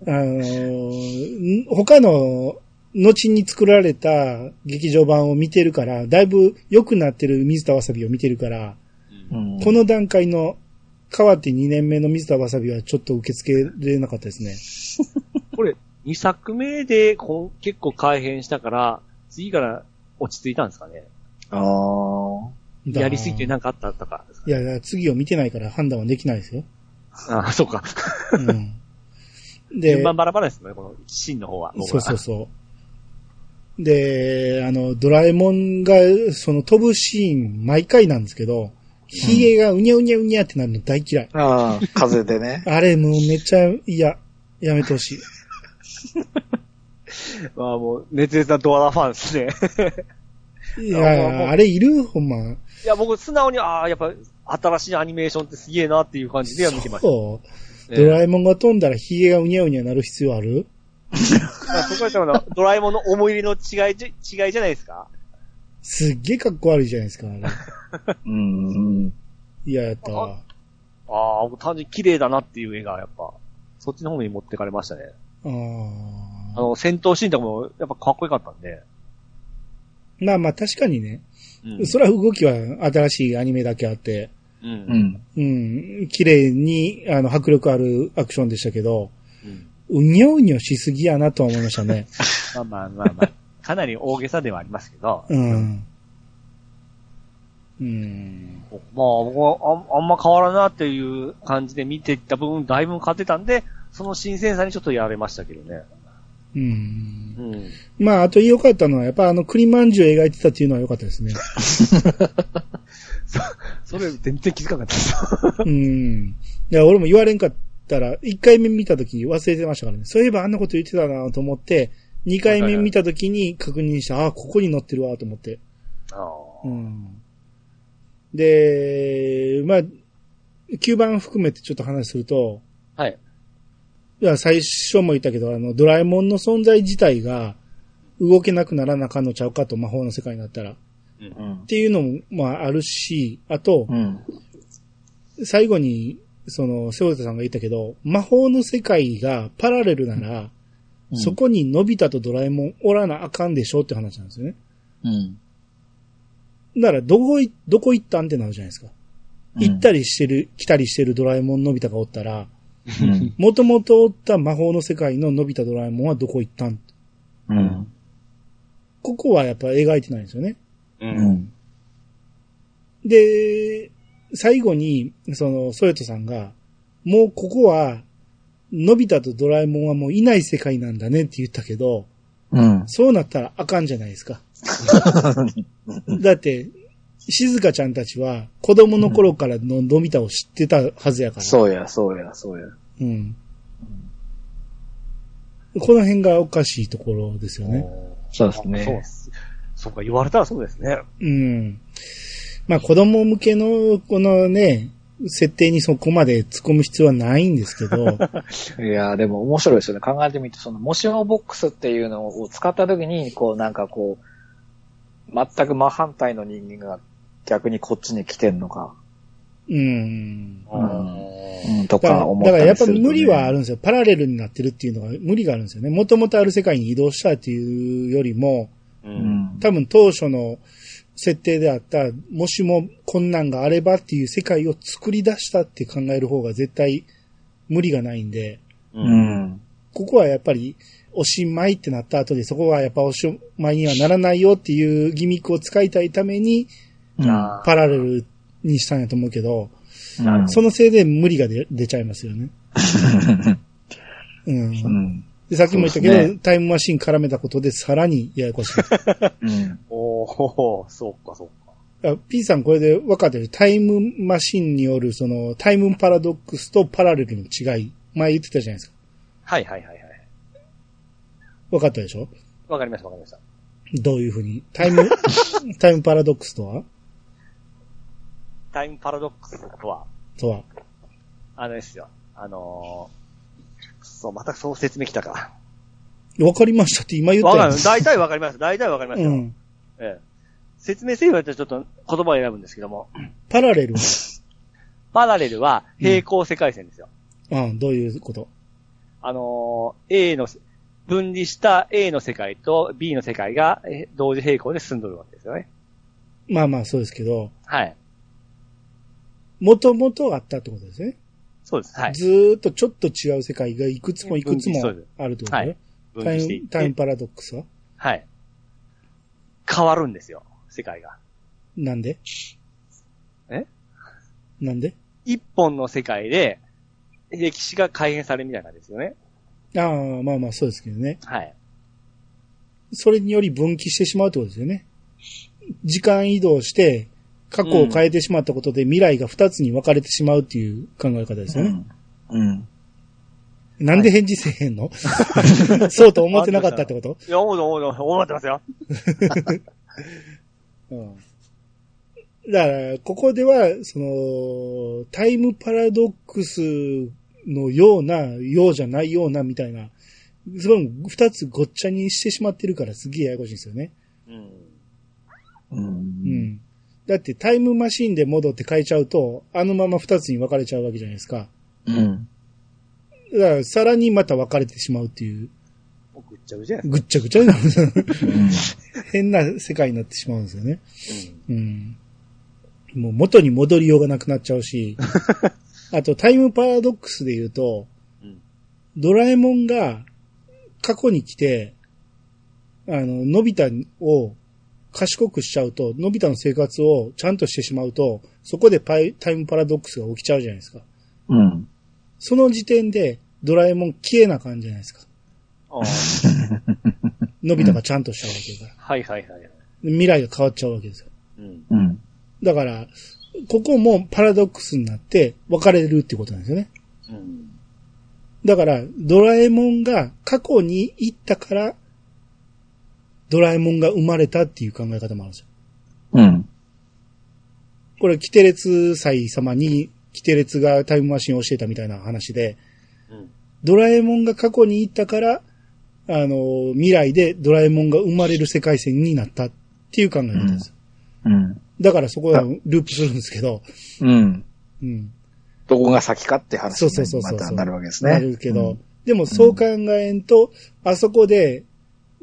の他の、後に作られた劇場版を見てるから、だいぶ良くなってる水田わさびを見てるから、うん。この段階の変わって2年目の水田わさびはちょっと受け付けれなかったですね。これ、2作目でこん結構改変したから、次から落ち着いたんですかね。ああ。だやりすぎてなんかあったとかですか。いやいや、次を見てないから判断はできないですよ。ああ、そうか。うん。で順、番バラバラですね、このシーンの方はそうそうそう。で、あの、ドラえもんが、その飛ぶシーン、毎回なんですけど、髭がうにゃうにゃうにゃってなるの大嫌い。ああ、風でね。あれもうめっちゃ嫌。やめてほしい。まあもう、熱烈なドアラファンですね。いや、あれいるほんま。いや、僕素直に、ああ、やっぱ、新しいアニメーションってすげえなっていう感じでは見てました。そう。ええドラえもんが飛んだら髭がうにゃうにゃなる必要ある？まあそこはドラえもんの思い入れの違い違いじゃないですかすっげえかっこ悪いじゃないですか、あれ。うん。嫌やったわ。ああ、僕単純に綺麗だなっていう絵が、やっぱ、そっちの方に持ってかれましたね。あああ。の、戦闘シーンとかも、やっぱかっこよかったんで。まあまあ確かにね。うん。それは動きは新しいアニメだけあって、う。うんん。うん、綺麗に、あの、迫力あるアクションでしたけど、うんうにょうにょしすぎやなとは思いましたね。まあまあまあまあ、かなり大げさではありますけど。うん。うん。まあ、僕はあんあんま変わらんなっていう感じで見ていった部分、だいぶ変わってたんで、その新鮮さにちょっとやられましたけどね。うん。うん。まあ、あと良かったのは、やっぱあの、栗まんじゅう描いてたっていうのは良かったですね。それ全然気づかなかった。うん。いや、俺も言われんかったら、1回目見た時に忘れてましたからね。そういえばあんなこと言ってたなと思って、2回目見た時に確認した、あ、ここに載ってるわと思って。うん。で、まあ、9番含めてちょっと話すると、はい。いや、最初も言ったけど、あの、ドラえもんの存在自体が動けなくならなあかんのちゃうかと、魔法の世界になったら。っうん。ていうのも、まあ、あるし、あと、うん。最後に、その、瀬尾田さんが言ったけど、魔法の世界がパラレルなら、うんそこにのび太とドラえもんおらなあかんでしょって話なんですよね。うん。だから、どこい、どこ行ったんってなるじゃないですか。行ったりしてる、来たりしてるドラえもんのび太がおったら、うん。もともとおった魔法の世界ののび太ドラえもんはどこ行ったん？うん。ここはやっぱ描いてないんですよね。う。うんん。で、最後に、その、ソヨトさんが、もうここは、のび太とドラえもんはもういない世界なんだねって言ったけど、うん。そうなったらあかんじゃないですか。だって、静香ちゃんたちは子供の頃からののび太を知ってたはずやから。そうや、そうや、そうや。うん。この辺がおかしいところですよね。そうですねそう。そうか、言われたらそうですね。うん。まあ子供向けのこのね、設定にそこまで突っ込む必要はないんですけど、いや、でも面白いですよね。考えてみて、その、もしもボックスっていうのを使った時に、こう、なんかこう、全く真反対の人間が逆にこっちに来てんのか、うん。うんうん、とだからか思だからやっぱ。無理はあるんですよ。パラレルになってるっていうのが無理があるんですよね。もともとある世界に移動したっていうよりも、う。うんん。多分当初の設定であった、もしも困難があればっていう世界を作り出したって考える方が絶対無理がないんで、う。うんん。ここはやっぱりおしまいってなった後で、そこはやっぱおしまいにはならないよっていうギミックを使いたいために、あパラレルにしたんやと思うけど、うんそのせいで無理が出出ちゃいますよね。う んうん。でさっきも言ったけど、ねタイムマシン絡めたことでさらにややこしい。うん。おおそうか、そうか。あ P さんこれで分かってる？タイムマシンによるそのタイムパラドックスとパラレルの違い。前言ってたじゃないですか。はいはいはいはい。分かったでしょ？わかりましたわかりました。どういうふうに？タイム、タイムパラドックスとは？タイムパラドックスとは、とは？あのですよ。あのー、そう、またそう説明来たか。分かりましたって今言ったわかる。大体わかります。大体わかりますよ。うん。ええ。説明せよ言われたらちょっと言葉を選ぶんですけども、パラレルは、パラレルは平行世界線ですよ。うん、どういうこと？あのー A の、分離した A の世界と B の世界がえ同時並行で進んどるわけですよね。まあまあそうですけど、はい。もともとあったってことですね。そうです。はい。ずーっとちょっと違う世界がいくつもいくつもあるってことね。はい。分タイ離していっタイムパラドックスは？はい。変わるんですよ。世界が。なんで？え？なんで？一本の世界で、歴史が改変されるみたいなんですよね。ああ、まあまあそうですけどね。はい。それにより分岐してしまうってことですよね。時間移動して、過去を変えてしまったことで未来が二つに分かれてしまうっていう考え方ですよね。うん。なんで返事せえへんの、そうと思ってなかったってこと？いや、思う思う思う思ってますよ。うん。だから、ここでは、その、タイムパラドックスのような、ようじゃないような、みたいな、すごい二つごっちゃにしてしまってるからすげえややこしいんですよね。うん。う。うんん。だってタイムマシンで戻って変えちゃうと、あのまま二つに分かれちゃうわけじゃないですか。うん。だから、さらにまた分かれてしまうっていう、もうぐっちゃぐちゃや。ぐっちゃぐちゃになる。変な世界になってしまうんですよね。うん。もう元に戻りようがなくなっちゃうし、あとタイムパラドックスで言うと、うんドラえもんが過去に来て、あの、のび太を賢くしちゃうと、のび太の生活をちゃんとしてしまうと、そこでパイタイムパラドックスが起きちゃうじゃないですか。うん。その時点でドラえもん消えな感じじゃないですか。あー のび太がちゃんとしたわけだから。はいはいはいはい。未来が変わっちゃうわけですよ。うん。うん。だから、ここもパラドックスになって分かれるってことなんですよね。うん。だから、ドラえもんが過去に行ったから、ドラえもんが生まれたっていう考え方もあるんですよ。うん。これ、キテレツ祭様に、キテレツがタイムマシンを教えたみたいな話で、うん。ドラえもんが過去に行ったから、あの、未来でドラえもんが生まれる世界線になったっていう考え方です。うん。だからそこはループするんですけど、うん。うん。どこが先かって話そうにそうそうそう。またなるわけですね。なるけど、でもそう考えんと、あそこで、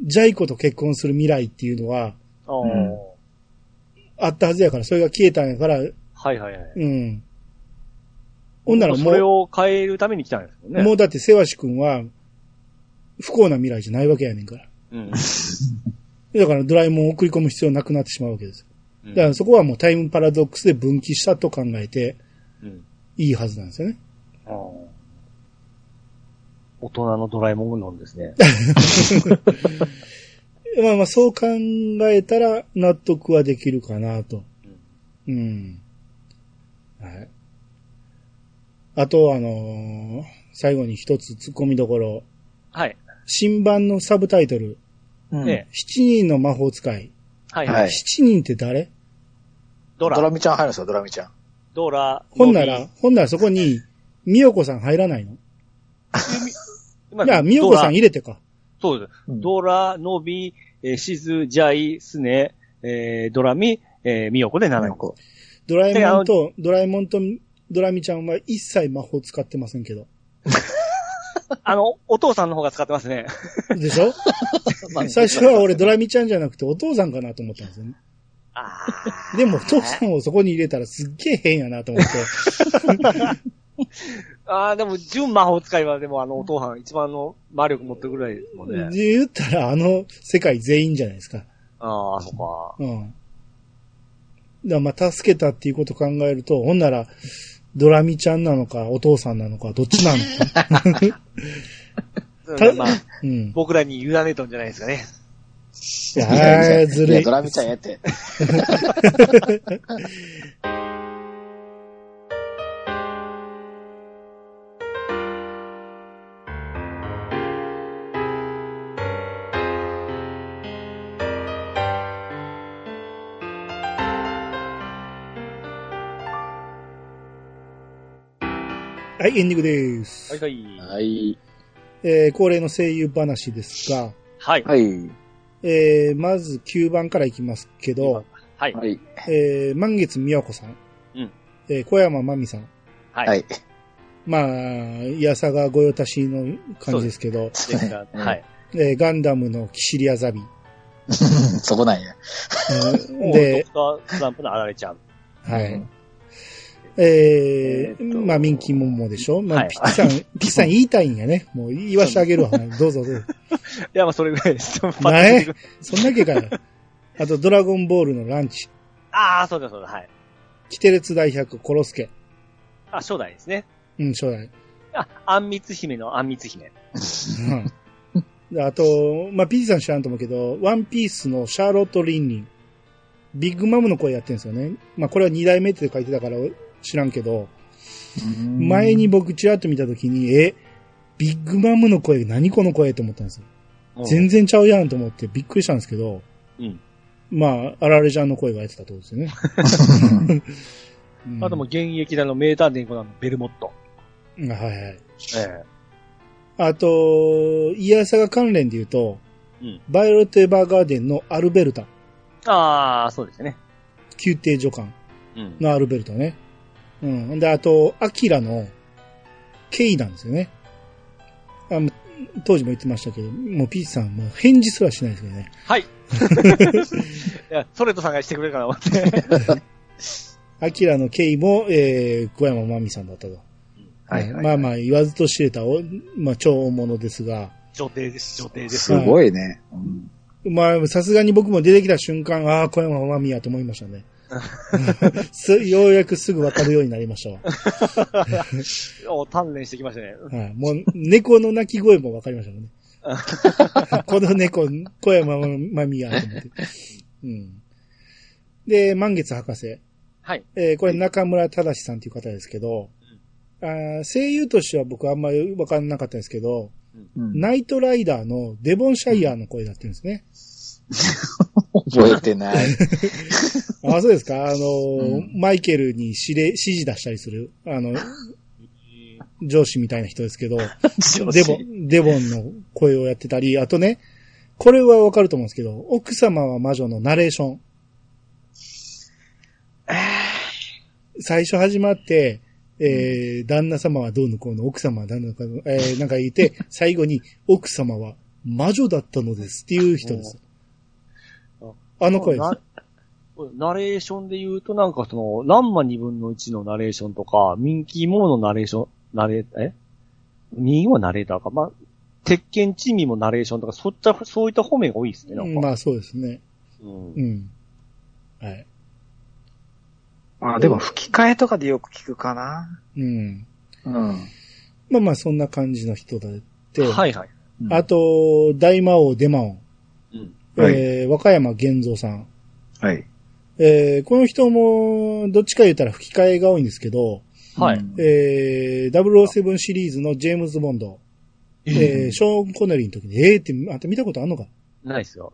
ジャイ子と結婚する未来っていうのは、ああ、うんあったはずやから、それが消えたんやから、はいはいはい。うん。ほんならもそれう、を変えるために来たんですもんね。もうだって、せわし君は、不幸な未来じゃないわけやねんから。うん。だからドラえもんを送り込む必要なくなってしまうわけですよ。うんだからそこはもうタイムパラドックスで分岐したと考えてうん。いいはずなんですよね。あー大人のドラえもんなんですね。まあまあそう考えたら納得はできるかなと。うん。はい。あと、あのー最後に一つ突っ込みどころ。はい。新版のサブタイトル、うんね七人の魔法使い。はい。はい七人って誰？ドラ、ドラミちゃん入るんですよ、ドラミちゃん。ドラ、ほんなノら、ほんならそこに、みよこさん入らないの？いや、みよこさん入れてか。そうです。うんドラ、ノビ、えーシズ、ジャイ、スネ、えードラミ、えーミヨコで7個。ドラえもんと、ドラえもんとドラミちゃんは一切魔法使ってませんけど。あの、お父さんの方が使ってますね。でしょ？最初は俺ドラミちゃんじゃなくてお父さんかなと思ったんですよね。あでもお父さんをそこに入れたらすっげえ変やなと思って。ああ、でも、純魔法使いは、でもあの、お父さん一番の魔力持ってるぐらいですもんね。で言ったらあの世界全員じゃないですか。ああ、そっか。うん。だからまあ助けたっていうことを考えると、ほんなら、ドラミちゃんなのか、お父さんなのか、どっちなのか。た まあ、うん。僕らに委ねとんじゃないですかね。いやー、ずるいいやド。ラミちゃんやって。はい、エンディングです。はいはい。はい。えー恒例の声優話ですが、はい。はい。えーまず9番からいきますけど、はい。はい。えー満月美和子さん、うんえー小山真美さん、はい。はい。まあ、いやさが御用達の感じですけど、はい。えーガンダムのキシリアザビ、そこなんや。うんで、ドクタースランプのあられちゃん。はい。うんえーえーまあ、ミンキーモンモでしょ？まあ、はいピッチさん、ピッチさん言いたいんやね。もう言わしてあげるわ。どうぞ どうぞ。いや、まあ、それぐらいです。パッとなえ出てくるそんだけかよ。あと、ドラゴンボールのランチ。ああ、そうだそうだ、はい。キテレツ大百、コロスケ。あ、初代ですね。うん、初代。あ、あんみつ姫のあんみつ姫。うんであと、まあ、ピッチさん知らんと思うけど、ワンピースのシャーロット・リンリン。ビッグマムの声やってるんですよね。まあ、これは二代目って書いてたから知らんけど、前に僕チラッと見たときに、え、ビッグマムの声、何この声と思ったんですよ。全然ちゃうやんと思ってびっくりしたんですけど、うん。まあ、あられちゃんの声がやってたってことですよね。うんあともう現役であの名探偵コナンのベルモット。はいはい。ええあと、イヤサガ関連で言うと、うんバイオレット・エヴァーガーデンのアルベルタ、ああ、そうですね。宮廷助官うん。のアルベルタね。うん。で、あと、アキラのケイなんですよね。あもう当時も言ってましたけど、もうピーチさん、もう返事すらしないですけどね。はい。いや、ソレトさんがしてくれるかな思って。アキラのケイも、えー、小山真美さんだったと。はいはいまあまあ、言わずと知れたお、まあ、超大物ですが、女帝です、女帝です。すごいね。うんまあ、さすがに僕も出てきた瞬間、ああ、小山真美やと思いましたね。すようやくすぐわかるようになりましたわ。お鍛錬してきましたね。はい。もう、猫の鳴き声もわかりましたもんね。この猫、小山真美やと思って。うん。で、満月博士。はい。えーこれ中村正さんという方ですけど、あー声優としては僕あんまりわかんなかったですけど、うんナイトライダーのデボンシャイヤーの声だってるんですね。覚えてない。あ、そうですか？あのーうんマイケルに指令、指示出したりする、あの、上司みたいな人ですけど、デボン、デボンの声をやってたり、あとね、これはわかると思うんですけど、奥様は魔女のナレーション。最初始まって、えー、旦那様はどうのこうの、奥様は旦那様、えー、なんか言って、最後に、奥様は魔女だったのですっていう人です。あの声です。なナレーションで言うとなんかその、ランマ2分の1のナレーションとか、ミンキーモーのナレーション、ナレ、え？ミンはナレーターか。まあ、鉄拳チミもナレーションとか、そういった、そういった方面が多いですね、なんか。まあそうですね。うんうん。はい。あ、でも吹き替えとかでよく聞くかな。うん。うん。まあまあそんな感じの人だって、はいはい。あと、大魔王デマオン、うん。はいえー、和歌山源三さん。はい。えー、この人も、どっちか言ったら吹き替えが多いんですけど、はい。うんえー、007シリーズのジェームズ・ボンド、えー、ショーン・コネリーの時に、えーって、あんた見たことあんのか？ないですよ。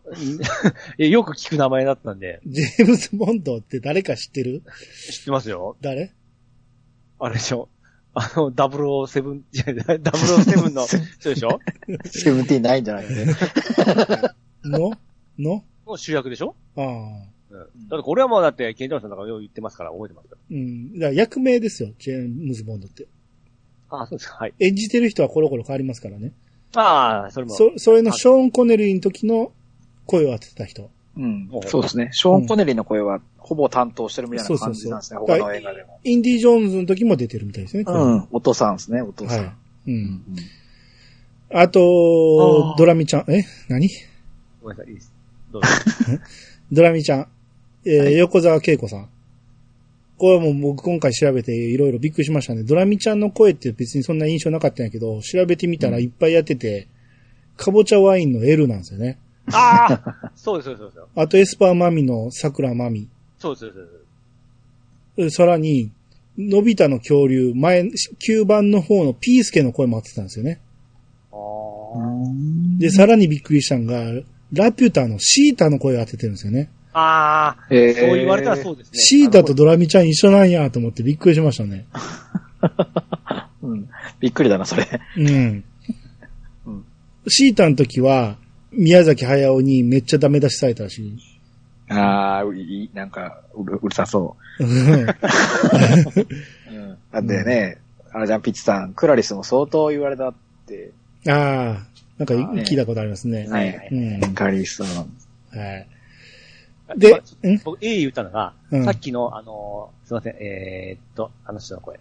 よく聞く名前だったんで、ジェームズ・ボンドって誰か知ってる？知ってますよ。誰？あれでしょ。あの、007、いや007の 人でしょ？セブンティーンないんじゃない？ね。の？の？の主役でしょ？ああ。うん。だってこれはもうだって、ケンジョンさんとかよう言ってますから覚えてますよ。うん。だから役名ですよ、ジェームズ・ボンドって。あそうですか。はい。演じてる人はコロコロ変わりますからね。ああ、それも。そ、それのショーン・コネリーの時の声を当てた人。うん。そうですね。ショーン・コネリーの声はほぼ担当してるみたいな感じなんですね。そうそうそう他の映画でも。インディ・ジョーンズの時も出てるみたいですね。うん。お父さんですね、お父さん。はい。う。うんんあとドラミちゃん、え？何？ごめんなさい、いいです。どうぞ。ドラミちゃん。えー横澤恵子さん。これはもう僕今回調べていろいろびっくりしましたね。ドラミちゃんの声って別にそんな印象なかったんやけど、調べてみたらいっぱいやってて、かぼちゃワインの L なんですよね。ああそうです、そうです、そうです。あとエスパーマミの桜マミ。そうです、そうです。さらに、のび太の恐竜、前、9番の方のピースケの声も当てたんですよね。ああ。で、さらにびっくりしたのが、ラピュタのシータの声を当ててるんですよね。ああ、えーそう言われたらそうですね。シータとドラミちゃん一緒なんやと思ってびっくりしましたね。うん。びっくりだな、それ。うんうん。シータの時は、宮崎駿にめっちゃダメ出しされたらしい。ああ、いい、なんか、うるうるさそうんう。うん。なんでね、あれじゃん、ピッチさん、クラリスも相当言われたって、ああ、なんか聞いたことありますね。はいはいうん。クラリスの。はい。で僕、A 言ったのが、うんさっきの、あのー、すいません、えー、っと、あの人の声。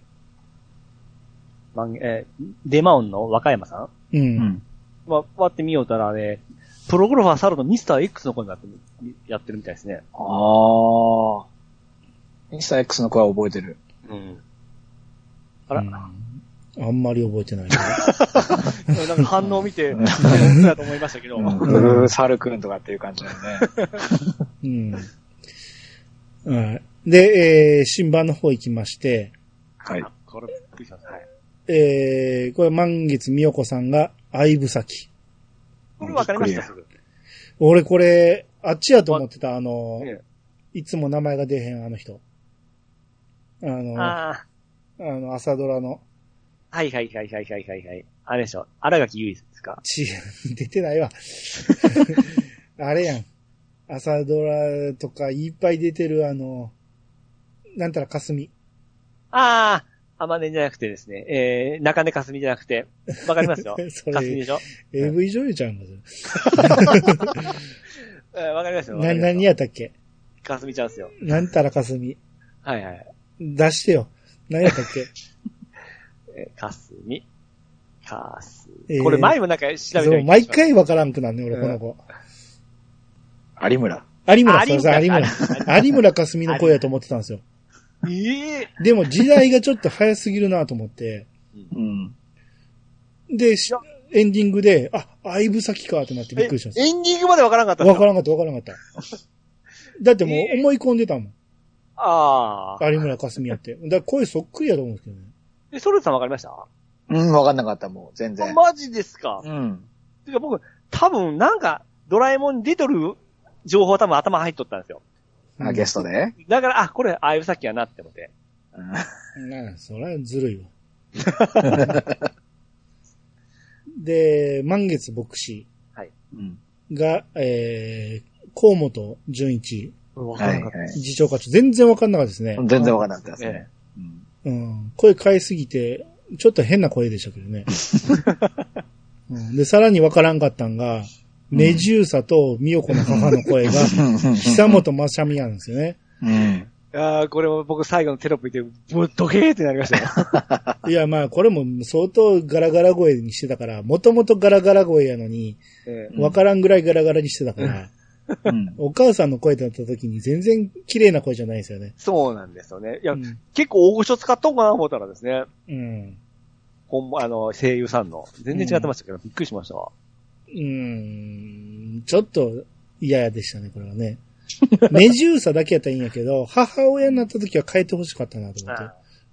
まんえーデマオンの若山さん？う。うんん。わ、割ってみようたらね、プロゴルファーサルのミスター X の声になってる、やってるみたいですね。ああ。インスタ X の声は覚えてる。うん。あら、うんあんまり覚えてないな。なんか反応見て、そうだと思いましたけど。うーサルクーンとかっていう感じだよね。うん。はい。で、えー、新版の方行きまして、はい。これ、びっくりしました。はい。えー、これ満月美代子さんが相武咲。これ分かりました、すぐ。俺これ、あっちやと思ってた、あの、えいつも名前が出へんあの人。あえの、ああの、朝ドラの、あ、はいはいはいはいはいはいはい。あれでしょ。荒垣結衣ですか？ち、出てないわ。あれやん。朝ドラとかいっぱい出てるあの、なんたらかすみ。ああ、あまねじゃなくてですね、えー、中根かすみじゃなくて、わかりますよ かすみでしょ？AV 女優ちゃうんかそれえーわかりますよ。な、何やったっけ？かすみちゃんですよ。なんたらかすみ。はいはい。出してよ。何やったっけ？えーかすみ。かすえーこれ前もなんか調べてそう、みた毎回わからんくなんね、俺、この子。有村。有村、あそうそう、有有村。村有村かすみの声やと思ってたんですよ。ええでも時代がちょっと早すぎるなと思って。うん。で、しエンディングで、あ、相武咲かってなってびっくりしたんですエンディングまでわからんかったわからんかった、わからんかった。だってもう思い込んでたもん。ああ。有村かすみやって。だから声そっくりやと思うんですけどね。え、ソルトさんわかりました？うん、わかんなかった、もう、全然。マジですか？うん。てか僕、多分なんか、ドラえもんに出とる情報は多分頭入っとったんですよ。あ、ゲストで？だから、あ、これ、ああいうさっきやなって思って。うんなあ、それはずるいわ。で、満月牧師うん。が、えー、河本純一、わはい、はい。次長課長、全然わかんなかったですね。全然わかんなかったですえね。うんうん。声変えすぎて、ちょっと変な声でしたけどね。うん、で、さらにわからんかったんが、メジューサとミヨコの母の声が、久本正美なんですよね。うん。ああ、これも僕最後のテロップ見て、もうドケーってなりましたよ。いや、まあ、これも相当ガラガラ声にしてたから、もともとガラガラ声やのに、わからんぐらいガラガラにしてたから、うん。お母さんの声だった時に全然綺麗な声じゃないですよね。そうなんですよね。いや、うん。結構大御所使ったんかな思ったらですね、うん。ほんま、あの、声優さんの。全然違ってましたけど、びっくりしましたわ。うーん、ちょっと嫌でしたね、これはね。メジューサだけやったらいいんやけど、母親になった時は変えてほしかったなと思って。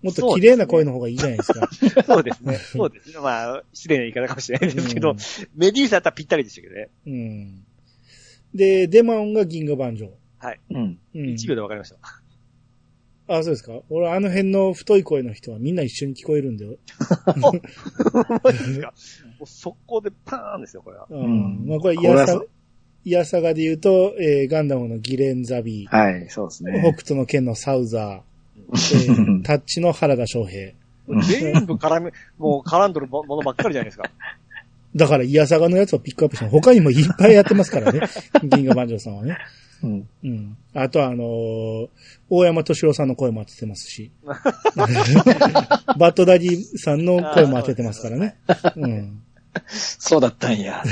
もっと綺麗な声の方がいいじゃないですか。そうですね。そうですね。まあ、失礼な言い方かもしれないですけど、うんメデューサだったらぴったりでしたけどね。うん。で、デマオンが銀河万丈。うん。うん。1秒でわかりました。あ、そうですか？俺、あの辺の太い声の人はみんな一緒に聞こえるんだよ。マジですか？もう速攻でパーンですよ、これは。うん。うんまあ、これ、イヤサそ、イヤサガで言うと、えーガンダムのギレンザビー、はい、そうです北ね。斗の剣のサウザー、えータッチの原田翔平。全部絡め、もう絡んどるものばっかりじゃないですか。だから、イヤサガのやつをピックアップした他にもいっぱいやってますからね。銀河万丈さんはね。うん。うん。あとは、あのー大山敏郎さんの声も当ててますし。バッドダディさんの声も当ててますからね。うん。そうだったんや。はい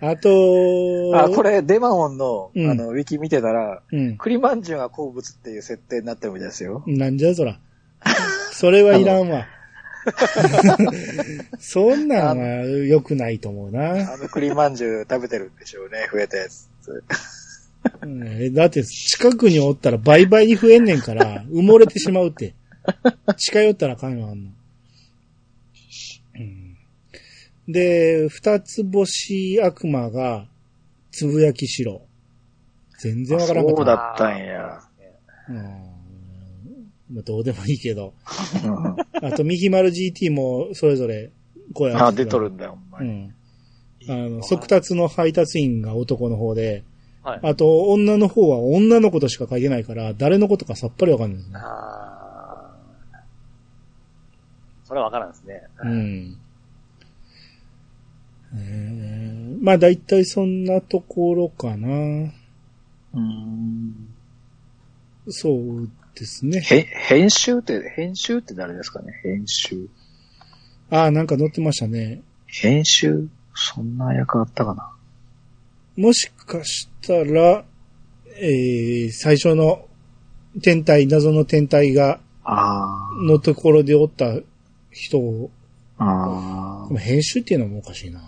あと、あ、これ、デマオンの、うんあの、ウィキ見てたら、うん。栗まんじゅうが好物っていう設定になってるみたいですよ。なんじゃそら。それはいらんわ。そんなんは良くないと思うな。あの栗まんじゅう食べてるんでしょうね、増えたやつ。うんだって近くにおったら倍々に増えんねんから、埋もれてしまうって。近寄ったらあかんよ、あんの。うん、で、二つ星悪魔が、つぶやきしろ。全然わからんかった。そうだったんや。うんまあ、どうでもいいけど。うんあと、ミヒマル GT もそれぞれ声あ、出とるんだよ。うん。あの、速達の配達員が男の方で、はい。あと、女の方は女の子としか書いてないから、誰のことかさっぱりわかんないですね。あーそれはわからんですね。うん。えー、まあ、だいたいそんなところかな。うん。そうですね。へ、編集って、編集って誰ですかね？編集。ああ、なんか載ってましたね。編集そんな役あったかな？もしかしたら、えー、最初の天体、謎の天体が、あのところでおった人を、あ。編集っていうのもおかしいな。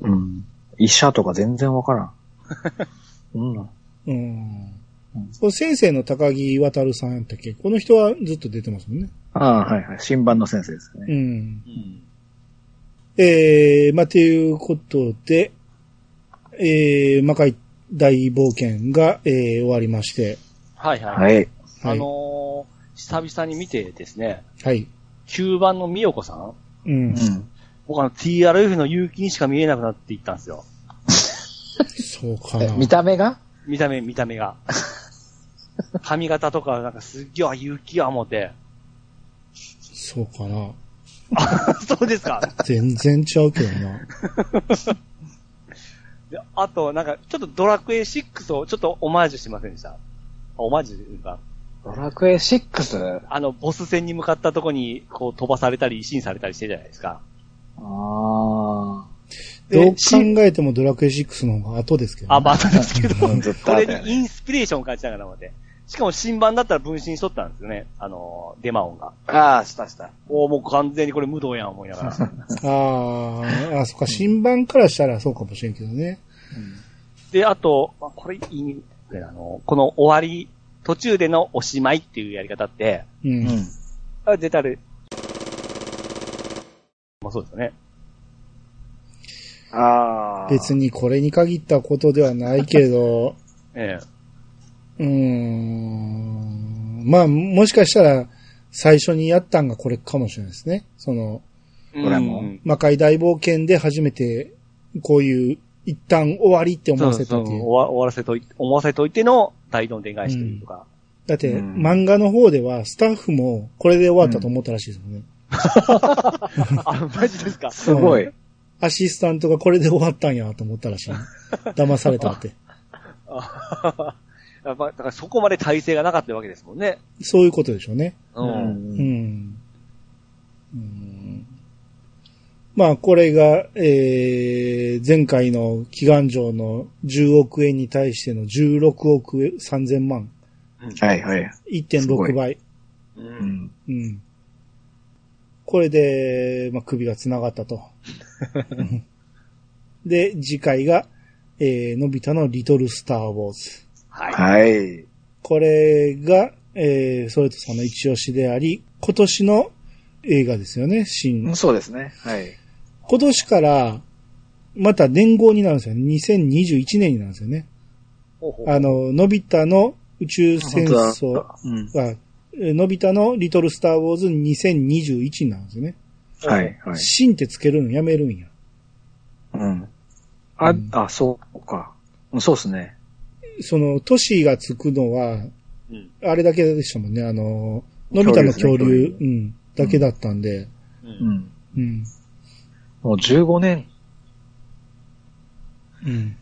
うん。医者とか全然わからん。う んうん。これ先生の高木渡さんやったっけ？この人はずっと出てますもんね。ああ、はいはい。新版の先生ですうね。ん。うん。えー、まあ、ということで、えー、魔界大冒険が、えー、終わりまして、はいはい。はい。はい。あのー久々に見てですね、はい。9番のみよこさん？うんう。ん。僕あの TRF の勇気にしか見えなくなっていったんですよ。そうかな。え見た目が？見た目、見た目が。髪型とか、なんかすっげえ、気や思って。そうかな。そうですか？全然ちゃうけどな。であと、なんか、ちょっとドラクエ6をちょっとオマージュしませんでした？あオマージュというか、ドラクエ 6? あの、ボス戦に向かったとこに、こう飛ばされたり、維新されたりしてるじゃないですか。ああ。どう考しえてもドラクエ6の方が後ですけど、ね。あ、まあ、そうですけど、これにインスピレーションを感じながら思って。しかも新版だったら分身しとったんですよね。あの、デマオンが。ああ、したした。おーもう完全にこれ無道やん思いながら。あーあ、そっか、新版からしたらそうかもしれんけどね。で、あと、まあ、これいい、あの、この終わり、途中でのおしまいっていうやり方って、うん。うん。あ出たる。まあそうですよね。ああ。別にこれに限ったことではないけど、えうーん。まあ、もしかしたら、最初にやったんがこれかもしれないですね。その、え。これもうん魔界大冒険で初めて、こういう、一旦終わりって思わせたそうそうっていう。終わ終わらせとい思わせといての大どんでん返しというか。だって、うん漫画の方では、スタッフもこれで終わったと思ったらしいですもんね。あ、マジですか？すごい。アシスタントがこれで終わったんやと思ったらしい。騙されたって。やっぱ、だからそこまで体制がなかったわけですもんね。そういうことでしょうね。う。うんん。うんまあ、これが、えー、前回の祈願城の10億円に対しての16億円3000万。はいはい。すご1.6い倍。う。うんん。うん。これで、まあ、首が繋がったと。う んで、次回が、えー、のび太のリトルスターウォーズ。はい。はい。これが、えー、ソレトさんの一押しであり、今年の映画ですよね、新。そうですね。はい。今年から、また年号になるんですよね。2021年になるんですよね。ほうほうあの、のび太の宇宙戦争本うん。のび太のリトルスターウォーズ2021なんですよね。はいはい。新ってつけるのやめるんや。うん。あうん、あ、そうか。うんそうですね。その、都市がつくのは、うん。あれだけでしたもんね。あの、のび太の恐竜、うん、だけだったんで、う。うんん。うん、もう15年。うん。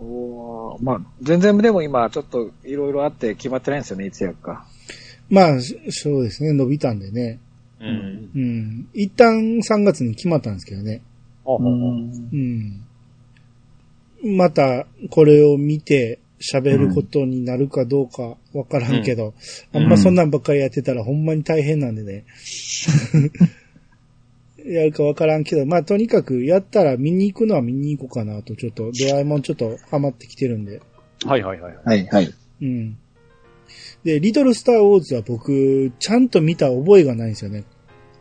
おーまあ、全然でも今、ちょっといろいろあって決まってないんですよね、いつやるか。まあ、しそうですね、伸びたんでね。うん。うん。一旦3月に決まったんですけどね。ほうほうほう。うん。また、これを見て喋ることになるかどうかわからんけど、うんあんまそんなんばっかりやってたらほんまに大変なんでね。やるかわからんけど、まあとにかくやったら見に行くのは見に行こうかなと、ちょっと、ドラえもんちょっとハマってきてるんで。はいはいはい。はいはい。うん。で、リトルスターウォーズは僕、ちゃんと見た覚えがないんですよね。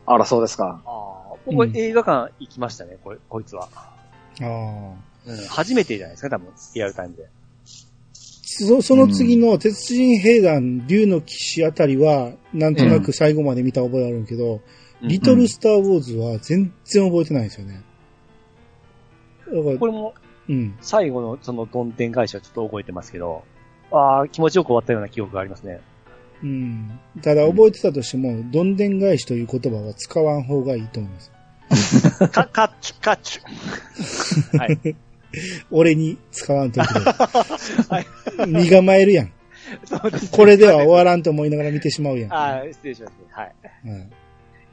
あら、そうですか。ああ、僕は映画館行きましたね、これ、こいつは。ああ。うん。初めてじゃないですか、多分、リアルタイムで。そその次の鉄人兵団竜の騎士あたりは、なんとなく最後まで見た覚えあるけど、リトルスターウォーズは全然覚えてないんですよね。だからこ、れも、うん。最後のそのどん天返しはちょっと覚えてますけど、ああ、気持ちよく終わったような記憶がありますね。うん。ただ覚えてたとしても、どんでん返しという言葉は使わん方がいいと思います。か、カッチュ、カッチュ。はい。俺に使わんといて い。身構えるやん。そうですねこれでは終わらんと思いながら見てしまうやん。ああ、失礼しますね。はい。うん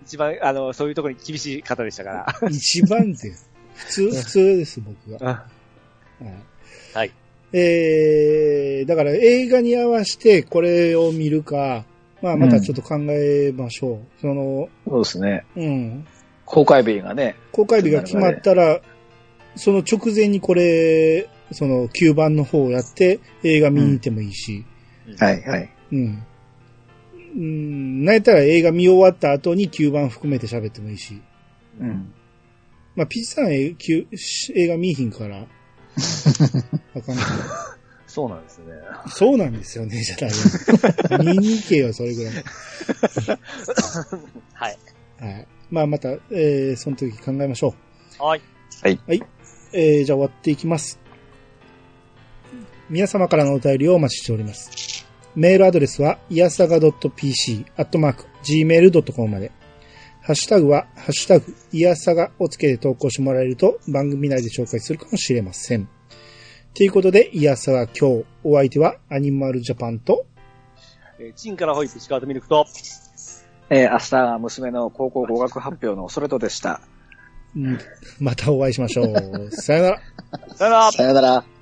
一番、あの、そういうところに厳しい方でしたから。一番って、普通、普通です、僕が。はいはい。えー、だから映画に合わせてこれを見るか、まあまたちょっと考えましょう。その、そうですね。うん。公開日がね。公開日が決まったら、その直前にこれ、その9番の方をやって映画見に行ってもいいし、はいはい。うん。うん、なんやったら映画見終わった後に9番含めて喋ってもいいし。うん。まあ、ピッチさん映映画見いひんから、あかんけどそうなんですね。そうなんですよね、じゃないよ。見に行けよ、それぐらい。はい。はい。まあ、また、えー、その時考えましょはい。う。えー、じゃあ終わっていきます。皆様からのお便りをお待ちしております。メールアドレスは、いやさが .pc、アットマーク、gmail.com まで。ハッシュタグは、ハッシュタグ、いやさがをつけて投稿してもらえると、番組内で紹介するかもしれません。ということで、いやさが今日、お相手は、アニマルジャパンと、えーチンからホイップ、シカートミルクと、えー、明日は娘の高校合格発表のそれとでした。うんまたお会いしましょう。さよなら。さよならさよなら。